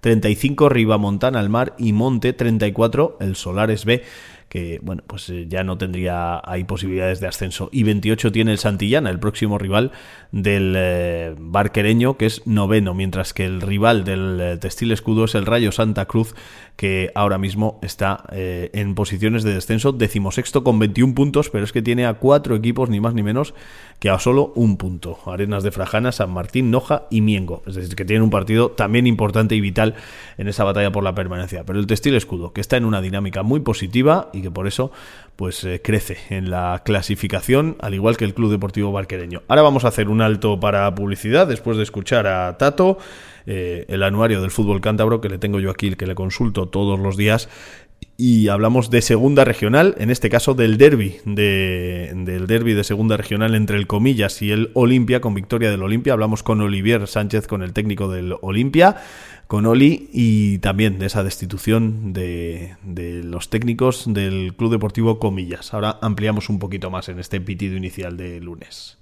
Speaker 2: 35 Ribamontana al mar y Monte 34 el Solares B que bueno, pues eh, ya no tendría ahí posibilidades de ascenso. Y 28 tiene el Santillana, el próximo rival del eh, barquereño, que es noveno, mientras que el rival del eh, Textil Escudo es el Rayo Santa Cruz, que ahora mismo está en posiciones de descenso, decimosexto con 21 puntos, pero es que tiene a cuatro equipos, ni más ni menos, que a solo un punto. Arenas de Frajana, San Martín, Noja y Miengo. Es decir, que tiene un partido también importante y vital en esa batalla por la permanencia. Pero el Textil Escudo, que está en una dinámica muy positiva que por eso pues eh, crece en la clasificación, al igual que el Club Deportivo Barquereño. Ahora vamos a hacer un alto para publicidad después de escuchar a Tato. Eh, el anuario del fútbol cántabro que le tengo yo aquí, que le consulto todos los días y hablamos de segunda regional, en este caso del derby, de, del derby de segunda regional entre el Comillas y el Olimpia, con victoria del Olimpia. Hablamos con Olivier Sánchez, con el técnico del Olimpia, con Oli y también de esa destitución de, de los técnicos del Club Deportivo Comillas. Ahora ampliamos un poquito más en este pitido inicial de lunes.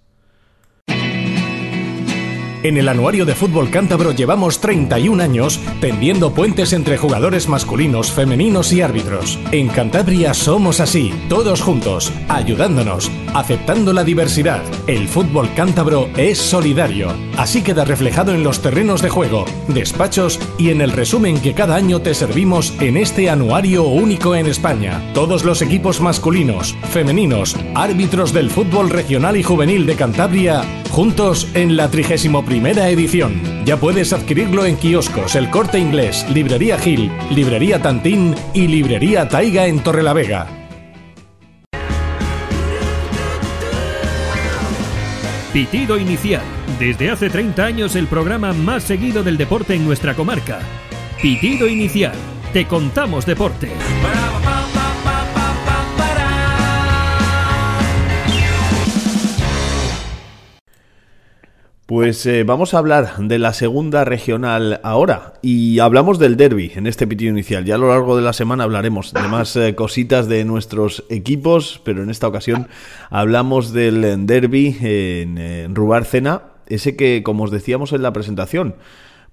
Speaker 1: En el Anuario de Fútbol Cántabro llevamos 31 años tendiendo puentes entre jugadores masculinos, femeninos y árbitros. En Cantabria somos así, todos juntos, ayudándonos, aceptando la diversidad. El fútbol cántabro es solidario. Así queda reflejado en los terrenos de juego, despachos y en el resumen que cada año te servimos en este anuario único en España. Todos los equipos masculinos, femeninos, árbitros del fútbol regional y juvenil de Cantabria, juntos en la 31 primera edición. Ya puedes adquirirlo en kioscos El Corte Inglés, Librería Gil, Librería Tantín y Librería Taiga en Torrelavega. Pitido Inicial. Desde hace 30 años el programa más seguido del deporte en nuestra comarca. Pitido Inicial. Te contamos deporte.
Speaker 2: Pues eh, vamos a hablar de la segunda regional ahora y hablamos del derby en este pitido inicial. Ya a lo largo de la semana hablaremos de más eh, cositas de nuestros equipos, pero en esta ocasión hablamos del derby en, Rubárcena, ese que, como os decíamos en la presentación,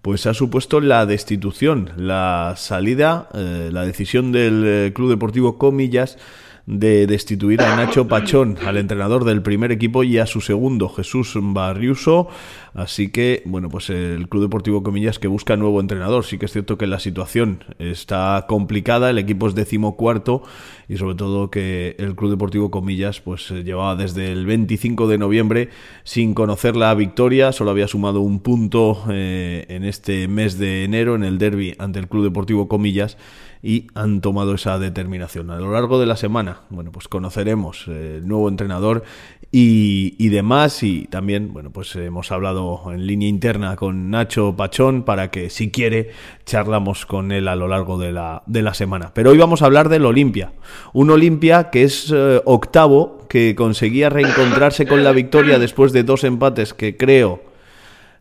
Speaker 2: pues ha supuesto la destitución, la salida, eh, la decisión del Club Deportivo Comillas de destituir a Nacho Pachón, al entrenador del primer equipo, y a su segundo, Jesús Barriuso. Así que, bueno, pues el Club Deportivo Comillas que busca nuevo entrenador. Sí que es cierto que la situación está complicada, el equipo es decimocuarto y sobre todo que el Club Deportivo Comillas pues llevaba desde el 25 de noviembre sin conocer la victoria, solo había sumado un punto eh, en este mes de enero en el derby ante el Club Deportivo Comillas y han tomado esa determinación. A lo largo de la semana, bueno, pues conoceremos eh, el nuevo entrenador y, demás. Y también, bueno, pues hemos hablado en línea interna con Nacho Pachón para que, si quiere, charlamos con él a lo largo de la, de la semana. Pero hoy vamos a hablar del Olimpia. Un Olimpia que es eh, octavo, que conseguía reencontrarse con la victoria después de dos empates que creo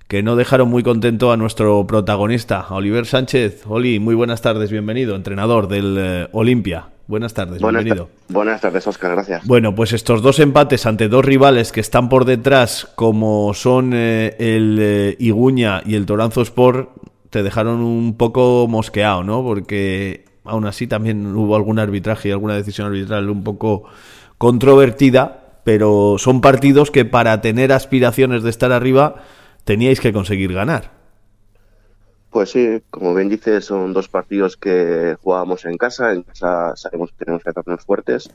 Speaker 2: que no dejaron muy contento a nuestro protagonista, Oliver Sánchez. Oli, muy buenas tardes, bienvenido, entrenador del eh, Olimpia. Buenas tardes, bienvenido.
Speaker 9: buenas tardes, Oscar, gracias.
Speaker 2: Bueno, pues estos dos empates ante dos rivales que están por detrás, como son eh, el eh, Iguña y el Toranzo Sport, te dejaron un poco mosqueado, ¿no? Porque aún así también hubo algún arbitraje y alguna decisión arbitral un poco controvertida, pero son partidos que para tener aspiraciones de estar arriba teníais que conseguir ganar.
Speaker 9: Pues sí, como bien dices, son dos partidos que jugábamos en casa. En casa sabemos que tenemos que hacernos fuertes.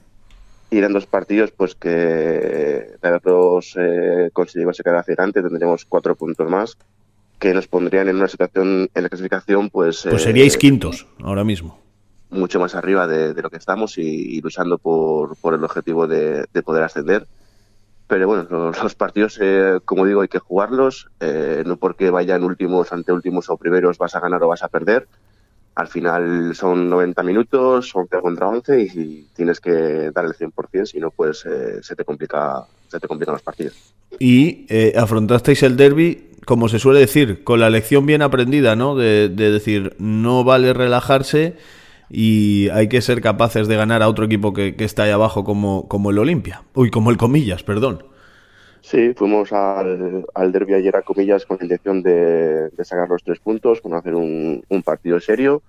Speaker 9: Y eran dos partidos pues que de haberlos eh, conseguido sacar hacia adelante tendríamos cuatro puntos más que nos pondrían en una situación en la clasificación pues...
Speaker 2: Pues seríais eh, quintos ahora mismo.
Speaker 9: Mucho más arriba de, lo que estamos y, luchando por, por, el objetivo de poder ascender pero bueno, [LAUGHS] los, partidos, eh, como digo, hay que jugarlos, eh, no porque vayan últimos, ante últimos o primeros vas a ganar o vas a perder. Al final son 90 minutos, 11 contra 11 y, tienes que dar el 100%, si no, pues eh, se, te complica, se te complican los partidos.
Speaker 2: Y afrontasteis el derby, como se suele decir, con la lección bien aprendida, ¿no? De decir, no vale relajarse y hay que ser capaces de ganar a otro equipo que, está ahí abajo como, como el Olimpia, uy, como el Comillas, perdón.
Speaker 9: Sí, fuimos al, al derby ayer a Comillas con la intención de, sacar los tres puntos, con hacer un, partido serio,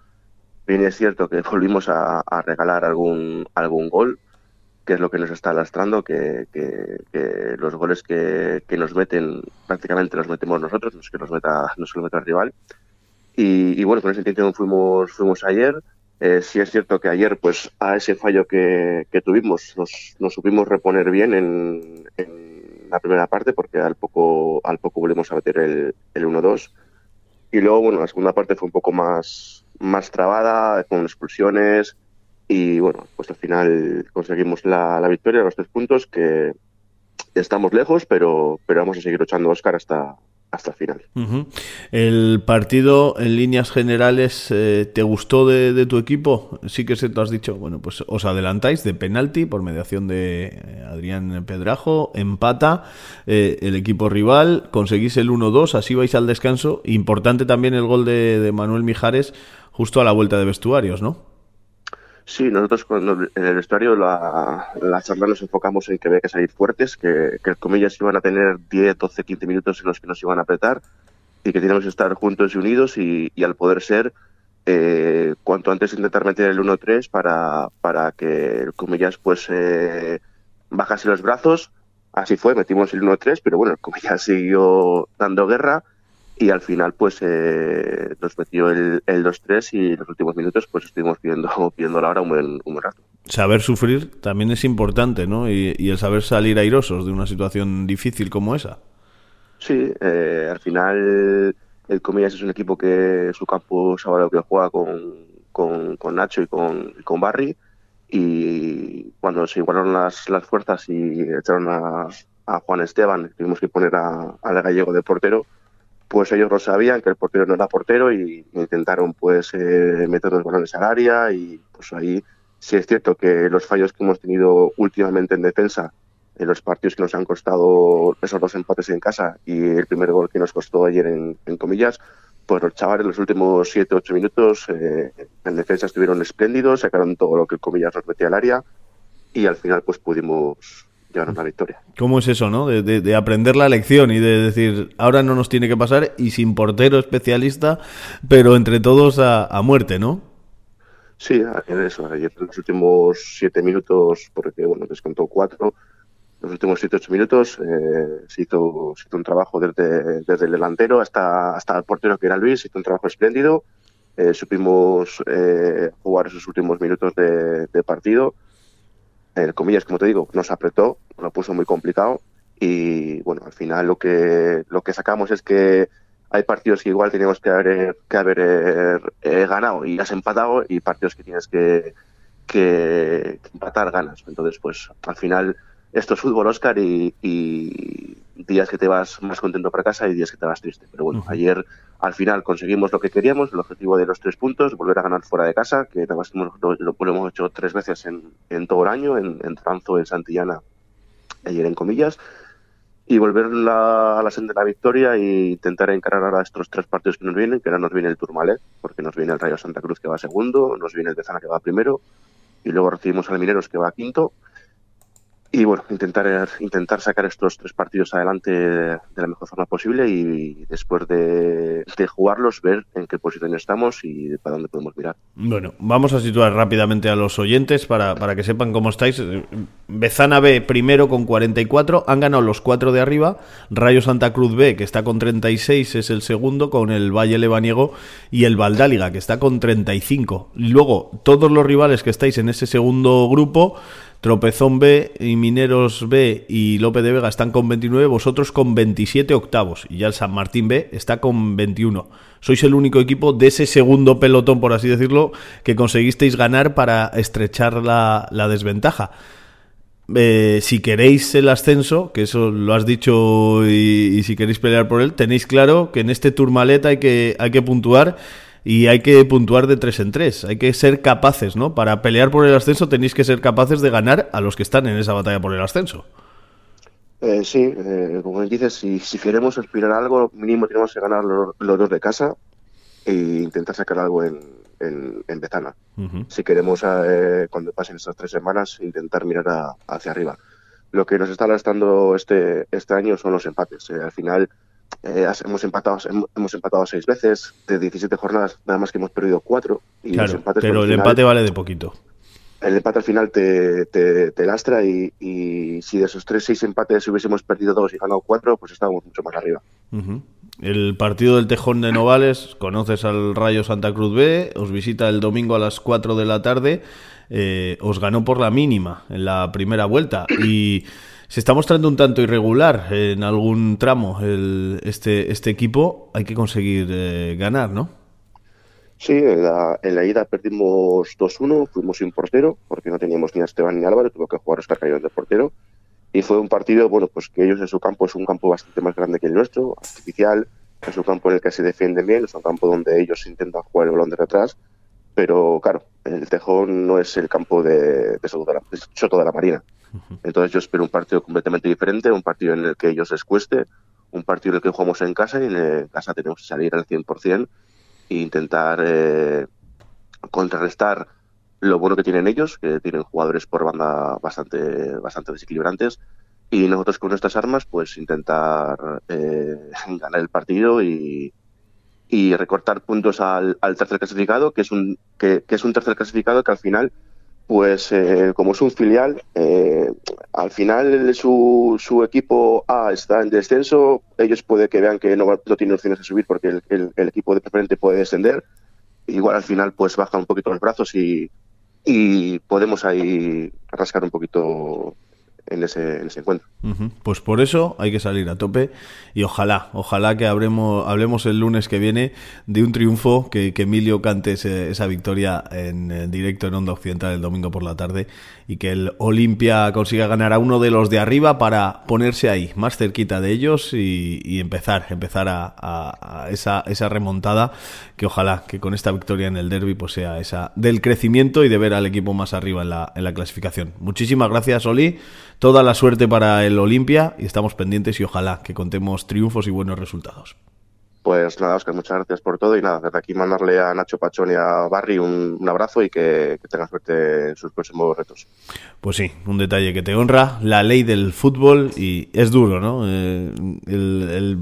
Speaker 9: Bien es cierto que volvimos a, regalar algún, algún gol, que es lo que nos está lastrando, que, los goles que, nos meten prácticamente los metemos nosotros, no es que los meta, no se los meta el rival. Y, bueno, con ese intención fuimos, fuimos ayer. Eh, sí es cierto que ayer, pues a ese fallo que, tuvimos, nos, nos, supimos reponer bien en, la primera parte, porque al poco, al poco volvimos a meter el, el 1-2. Y luego, bueno, la segunda parte fue un poco más, más trabada, con expulsiones. Y bueno, pues al final conseguimos la, la victoria, los tres puntos, que estamos lejos, pero, pero vamos a seguir luchando Oscar hasta, hasta el final.
Speaker 2: El partido, en líneas generales, eh, ¿te gustó de, tu equipo? Sí que se te has dicho, bueno, pues os adelantáis de penalti por mediación de eh, Adrián Pedrajo, empata eh, el equipo rival, conseguís el 1-2, así vais al descanso. Importante también el gol de, de Manuel Mijares justo a la vuelta de vestuarios, ¿no?
Speaker 9: Sí, nosotros cuando en el vestuario la, la charla nos enfocamos en que había que salir fuertes, que, que comillas iban a tener 10, 12, 15 minutos en los que nos iban a apretar y que teníamos que estar juntos y unidos y, al poder ser, eh, cuanto antes intentar meter el 1-3 para, para que comillas pues eh, bajase los brazos. Así fue, metimos el 1-3, pero bueno, comillas siguió dando guerra y al final pues eh, nos metió el, el 2-3 y los últimos minutos pues estuvimos pidiendo, pidiendo la [LAUGHS] hora un buen, un rato.
Speaker 2: Saber sufrir también es importante, ¿no? Y, el saber salir airosos de una situación difícil como esa.
Speaker 9: Sí, eh, al final el Comillas es un equipo que su campo sabe lo que juega con, con, con Nacho y con, con Barry y cuando se igualaron las, las fuerzas y echaron a, a Juan Esteban, tuvimos que poner a, al gallego de portero, pues ellos lo sabían, que el portero no era portero y intentaron pues eh, meter los balones al área y pues ahí sí es cierto que los fallos que hemos tenido últimamente en defensa, en los partidos que nos han costado esos dos empates en casa y el primer gol que nos costó ayer en, comillas, pues los chavales los últimos 7-8 minutos eh, en defensa estuvieron espléndidos, sacaron todo lo que comillas nos metía al área y al final pues pudimos llevaron la victoria.
Speaker 2: ¿Cómo es eso, no? De, aprender la lección y de decir, ahora no nos tiene que pasar y sin portero especialista, pero entre todos a, muerte, ¿no?
Speaker 9: Sí, en eso. Ayer en los últimos siete minutos, porque bueno, descontó cuatro, los últimos siete ocho minutos eh, se, hizo, se, hizo, un trabajo desde, desde el delantero hasta, hasta el portero que era Luis, se hizo un trabajo espléndido. Eh, supimos eh, jugar esos últimos minutos de, de partido comillas, como te digo, nos apretó, lo puso muy complicado y bueno, al final lo que, lo que sacamos es que hay partidos que igual teníamos que haber, que haber eh, ganado y has empatado y partidos que tienes que, que, empatar ganas. Entonces, pues al final esto es fútbol, Oscar, y, días que te vas más contento para casa y días que te vas triste. Pero bueno, ayer al final conseguimos lo que queríamos, el objetivo de los tres puntos, volver a ganar fuera de casa, que además lo, lo, hemos hecho tres veces en, en todo el año, en, en Tranzo, en Santillana, ayer en comillas, y volver a la senda de la victoria e intentar encarar ahora estos tres partidos que nos vienen, que ahora nos viene el Turmalet, porque nos viene el Rayo Santa Cruz que va segundo, nos viene el Bezana que va primero, y luego recibimos al Mineros que va quinto, y bueno, intentar, intentar sacar estos tres partidos adelante de la mejor forma posible y después de, jugarlos ver en qué posición estamos y para dónde podemos mirar.
Speaker 2: Bueno, vamos a situar rápidamente a los oyentes para, para que sepan cómo estáis. Bezana B primero con 44, han ganado los cuatro de arriba. Rayo Santa Cruz B, que está con 36, es el segundo, con el Valle Lebaniego y el Valdáliga, que está con 35. Luego, todos los rivales que estáis en ese segundo grupo Tropezón B y Mineros B y López de Vega están con 29, vosotros con 27 octavos. Y ya el San Martín B está con 21. Sois el único equipo de ese segundo pelotón, por así decirlo, que conseguisteis ganar para estrechar la, desventaja. Eh, si queréis el ascenso, que eso lo has dicho y, si queréis pelear por él, tenéis claro que en este Turmaleta hay que, hay que puntuar y hay que puntuar de tres en tres. Hay que ser capaces, ¿no? Para pelear por el ascenso tenéis que ser capaces de ganar a los que están en esa batalla por el ascenso.
Speaker 9: Eh, sí, eh, como dices, si, si, queremos aspirar a algo, mínimo tenemos que ganar los, dos de casa e intentar sacar algo en, en, Betana. Si queremos, eh, cuando pasen estas tres semanas, intentar mirar hacia arriba. Lo que nos está lastrando este, este año son los empates. al final, eh, hemos, empatado, hemos empatado seis veces, de 17 jornadas, nada más que hemos perdido cuatro.
Speaker 2: Y claro, pero el empate vale de poquito.
Speaker 9: El empate al final te, te, lastra y, y, si de esos tres, seis empates hubiésemos perdido dos y ganado cuatro, pues estábamos mucho más arriba.
Speaker 2: El partido del Tejón de Novales, conoces al Rayo Santa Cruz B, os visita el domingo a las 4 de la tarde, eh, os ganó por la mínima en la primera vuelta y se está mostrando un tanto irregular en algún tramo el, este, este equipo, hay que conseguir eh, ganar, ¿no?
Speaker 9: Sí, en la, ida perdimos 2-1, fuimos sin portero, porque no teníamos ni a Esteban ni a Álvaro, tuvo que jugar Oscar Cayón de portero y fue un partido, bueno, pues que ellos en su campo es un campo bastante más grande que el nuestro, artificial, es un campo en el que se defienden bien, es un campo donde ellos intentan jugar el balón de atrás, pero claro, el Tejón no es el campo de, de, de la, Marina. Entonces yo espero un partido completamente diferente, un partido en el que ellos les cueste, un partido en el que jugamos en casa y en casa tenemos que salir al 100% e intentar eh, contrarrestar lo bueno que tienen ellos, que tienen jugadores por banda bastante, bastante desequilibrantes, y nosotros con nuestras armas, pues intentar eh, [LAUGHS] ganar el partido y, y recortar puntos al, tercer clasificado, que es un que, es un tercer clasificado que al final, pues eh, como es un filial, eh, al final su, su equipo A está en descenso, ellos puede que vean que no, no tienen opciones de subir porque el, el, equipo de preferente puede descender, igual al final pues bajan un poquito los brazos y, y podemos ahí rascar un poquito en ese, encuentro.
Speaker 2: Pues por eso hay que salir a tope y ojalá, ojalá que hablemos, hablemos el lunes que viene de un triunfo, que, Emilio cante esa victoria en, directo en Onda Occidental el domingo por la tarde y que el Olimpia consiga ganar a uno de los de arriba para ponerse ahí, más cerquita de ellos y, empezar, empezar a, esa, esa remontada que ojalá que con esta victoria en el derby pues sea esa del crecimiento y de ver al equipo más arriba en la, en la clasificación. Muchísimas gracias, Oli toda la suerte para el Olimpia y estamos pendientes y ojalá que contemos triunfos y buenos resultados.
Speaker 9: Pues nada, Oscar, muchas gracias por todo y nada, desde aquí mandarle a Nacho Pachón y a Barry un, abrazo y que, que tengan suerte en sus próximos retos.
Speaker 2: Pues sí, un detalle que te honra, la ley del fútbol y es duro, ¿no? Eh, el,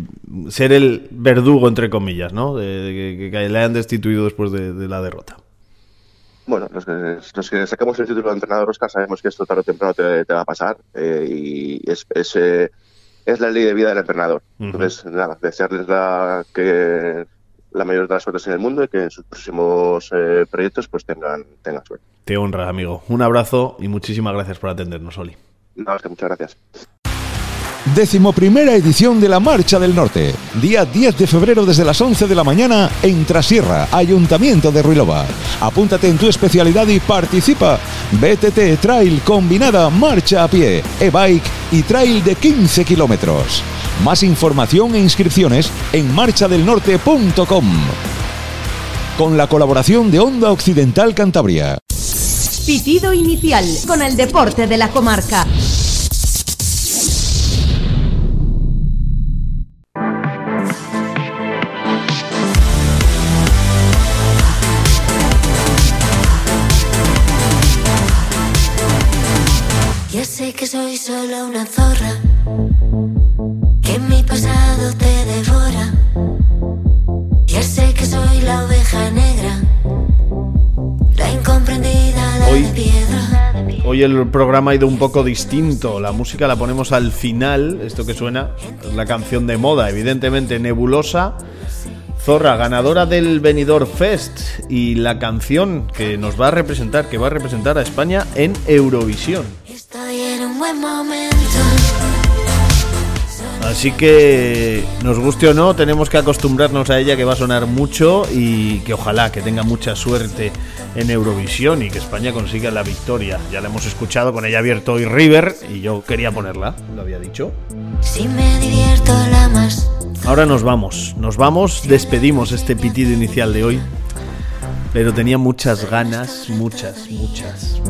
Speaker 2: ser el verdugo, entre comillas, ¿no? De, que, le hayan destituido después de la derrota
Speaker 9: bueno, los que, sacamos el título de entrenador Oscar sabemos que esto tarde o temprano te, va a pasar eh, y es, es, eh, es, la ley de vida del entrenador. Entonces, nada, desearles la, que la mayor de las suertes en el mundo y que en sus próximos eh, proyectos pues tengan, tengan suerte.
Speaker 2: Te honra, amigo. Un abrazo y muchísimas gracias por atendernos, Oli.
Speaker 9: No, es que muchas gracias
Speaker 10: decimoprimera edición de la Marcha del Norte. Día 10 de febrero desde las 11 de la mañana en Trasierra, Ayuntamiento de Ruilova. Apúntate en tu especialidad y participa. BTT Trail combinada marcha a pie, e-bike y trail de 15 kilómetros. Más información e inscripciones en marchadelnorte.com. Con la colaboración de Onda Occidental Cantabria.
Speaker 11: Pitido inicial con el deporte de la comarca.
Speaker 2: El programa ha ido un poco distinto. La música la ponemos al final. Esto que suena es la canción de moda, evidentemente nebulosa. Zorra, ganadora del Benidorm Fest y la canción que nos va a representar, que va a representar a España en Eurovisión. Así que, nos guste o no, tenemos que acostumbrarnos a ella que va a sonar mucho y que ojalá que tenga mucha suerte en Eurovisión y que España consiga la victoria. Ya la hemos escuchado con ella abierto hoy River y yo quería ponerla, lo había dicho.
Speaker 12: Si me divierto la más.
Speaker 2: Ahora nos vamos, nos vamos, despedimos este pitido inicial de hoy, pero tenía muchas ganas, muchas, muchas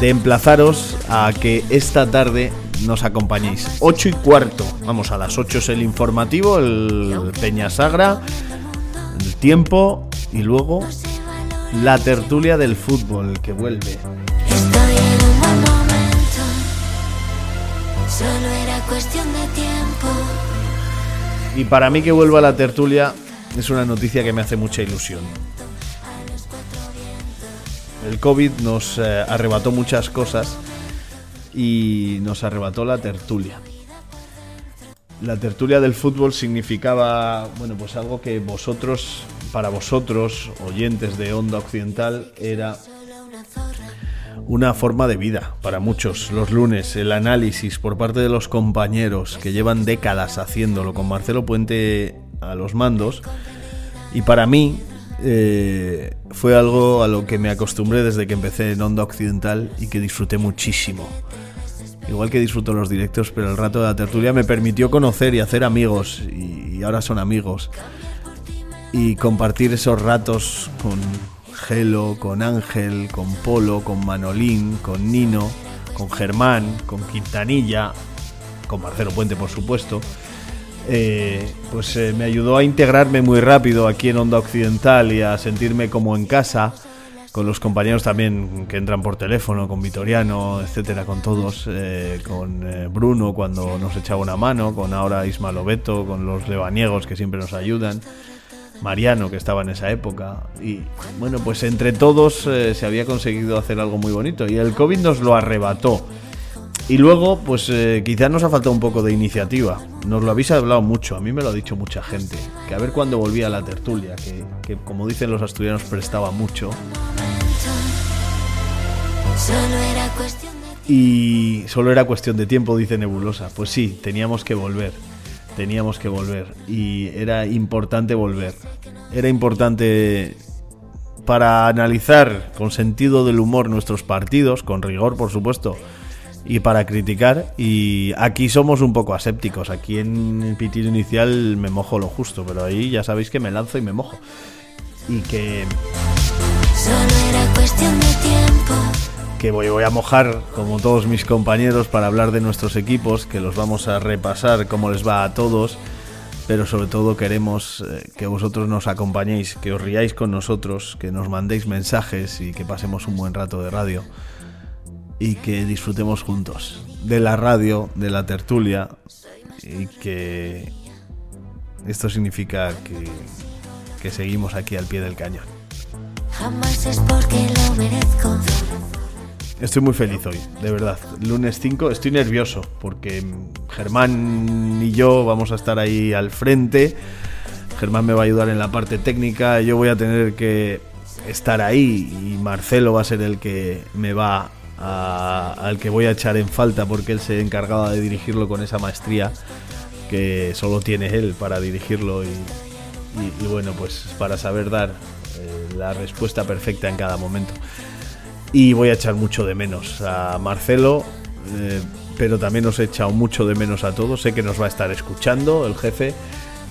Speaker 2: de emplazaros a que esta tarde nos acompañéis. 8 y cuarto, vamos, a las 8 es el informativo, el Peña Sagra, el tiempo y luego la tertulia del fútbol que vuelve.
Speaker 12: Estoy en un buen momento, solo era cuestión de tiempo.
Speaker 2: Y para mí que vuelva a la tertulia es una noticia que me hace mucha ilusión. El COVID nos eh, arrebató muchas cosas y nos arrebató la tertulia. La tertulia del fútbol significaba, bueno, pues algo que vosotros, para vosotros, oyentes de Onda Occidental, era una forma de vida para muchos. Los lunes, el análisis por parte de los compañeros que llevan décadas haciéndolo, con Marcelo Puente a los mandos. Y para mí eh, fue algo a lo que me acostumbré desde que empecé en Onda Occidental y que disfruté muchísimo. Igual que disfruto los directos, pero el rato de la tertulia me permitió conocer y hacer amigos, y, ahora son amigos. Y compartir esos ratos con Gelo, con Ángel, con Polo, con Manolín, con Nino, con Germán, con Quintanilla, con Marcelo Puente, por supuesto. Eh, pues eh, me ayudó a integrarme muy rápido aquí en Onda Occidental y a sentirme como en casa con los compañeros también que entran por teléfono, con Vitoriano, etcétera, con todos, eh, con eh, Bruno cuando nos echaba una mano, con ahora Isma Lobeto, con los lebaniegos que siempre nos ayudan, Mariano que estaba en esa época y bueno, pues entre todos eh, se había conseguido hacer algo muy bonito y el COVID nos lo arrebató. Y luego, pues quizás nos ha faltado un poco de iniciativa. Nos lo habéis hablado mucho, a mí me lo ha dicho mucha gente. Que a ver cuándo volvía la tertulia, que, que como dicen los asturianos prestaba mucho. Y solo era cuestión de tiempo, dice Nebulosa. Pues sí, teníamos que volver. Teníamos que volver. Y era importante volver. Era importante para analizar con sentido del humor nuestros partidos, con rigor, por supuesto, y para criticar. Y aquí somos un poco asépticos. Aquí en el pitido inicial me mojo lo justo, pero ahí ya sabéis que me lanzo y me mojo. Y que.
Speaker 12: Solo era cuestión de tiempo
Speaker 2: que voy, voy a mojar como todos mis compañeros para hablar de nuestros equipos, que los vamos a repasar cómo les va a todos, pero sobre todo queremos eh, que vosotros nos acompañéis, que os riáis con nosotros, que nos mandéis mensajes y que pasemos un buen rato de radio y que disfrutemos juntos de la radio, de la tertulia y que esto significa que, que seguimos aquí al pie del cañón.
Speaker 12: Jamás es porque lo merezco.
Speaker 2: Estoy muy feliz hoy, de verdad. Lunes 5, estoy nervioso porque Germán y yo vamos a estar ahí al frente. Germán me va a ayudar en la parte técnica, yo voy a tener que estar ahí y Marcelo va a ser el que me va a, al que voy a echar en falta porque él se encargaba de dirigirlo con esa maestría que solo tiene él para dirigirlo y, bueno, pues para saber dar eh, la respuesta perfecta en cada momento. Y voy a echar mucho de menos a Marcelo, eh, pero también os he echado mucho de menos a todos. Sé que nos va a estar escuchando el jefe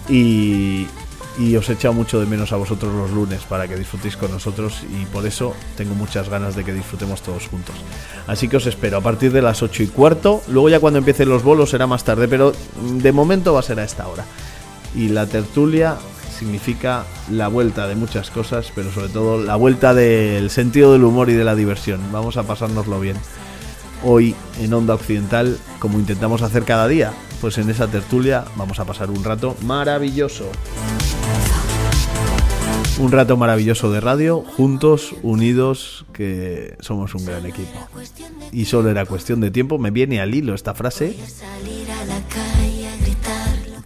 Speaker 2: y, os he echado mucho de menos a vosotros los lunes para que disfrutéis con nosotros y por eso tengo muchas ganas de que disfrutemos todos juntos. Así que os espero a partir de las 8 y cuarto. Luego ya cuando empiecen los bolos será más tarde, pero de momento va a ser a esta hora. Y la tertulia significa la vuelta de muchas cosas, pero sobre todo la vuelta del sentido del humor y de la diversión. Vamos a pasárnoslo bien. Hoy en Onda Occidental, como intentamos hacer cada día, pues en esa tertulia vamos a pasar un rato maravilloso. Un rato maravilloso de radio, juntos, unidos, que somos un gran equipo. Y solo era cuestión de tiempo, me viene al hilo esta frase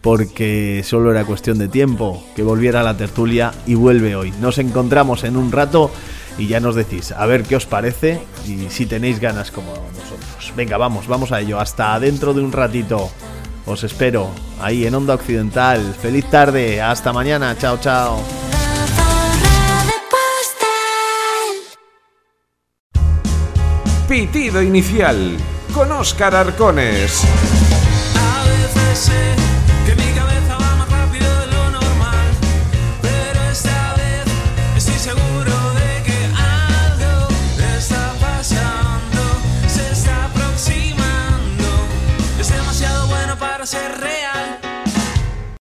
Speaker 2: porque solo era cuestión de tiempo que volviera a la tertulia y vuelve hoy. Nos encontramos en un rato y ya nos decís a ver qué os parece y si tenéis ganas como nosotros. Venga, vamos, vamos a ello. Hasta dentro de un ratito. Os espero ahí en Onda Occidental. Feliz tarde. Hasta mañana. Chao, chao.
Speaker 4: Pitido inicial con Oscar Arcones.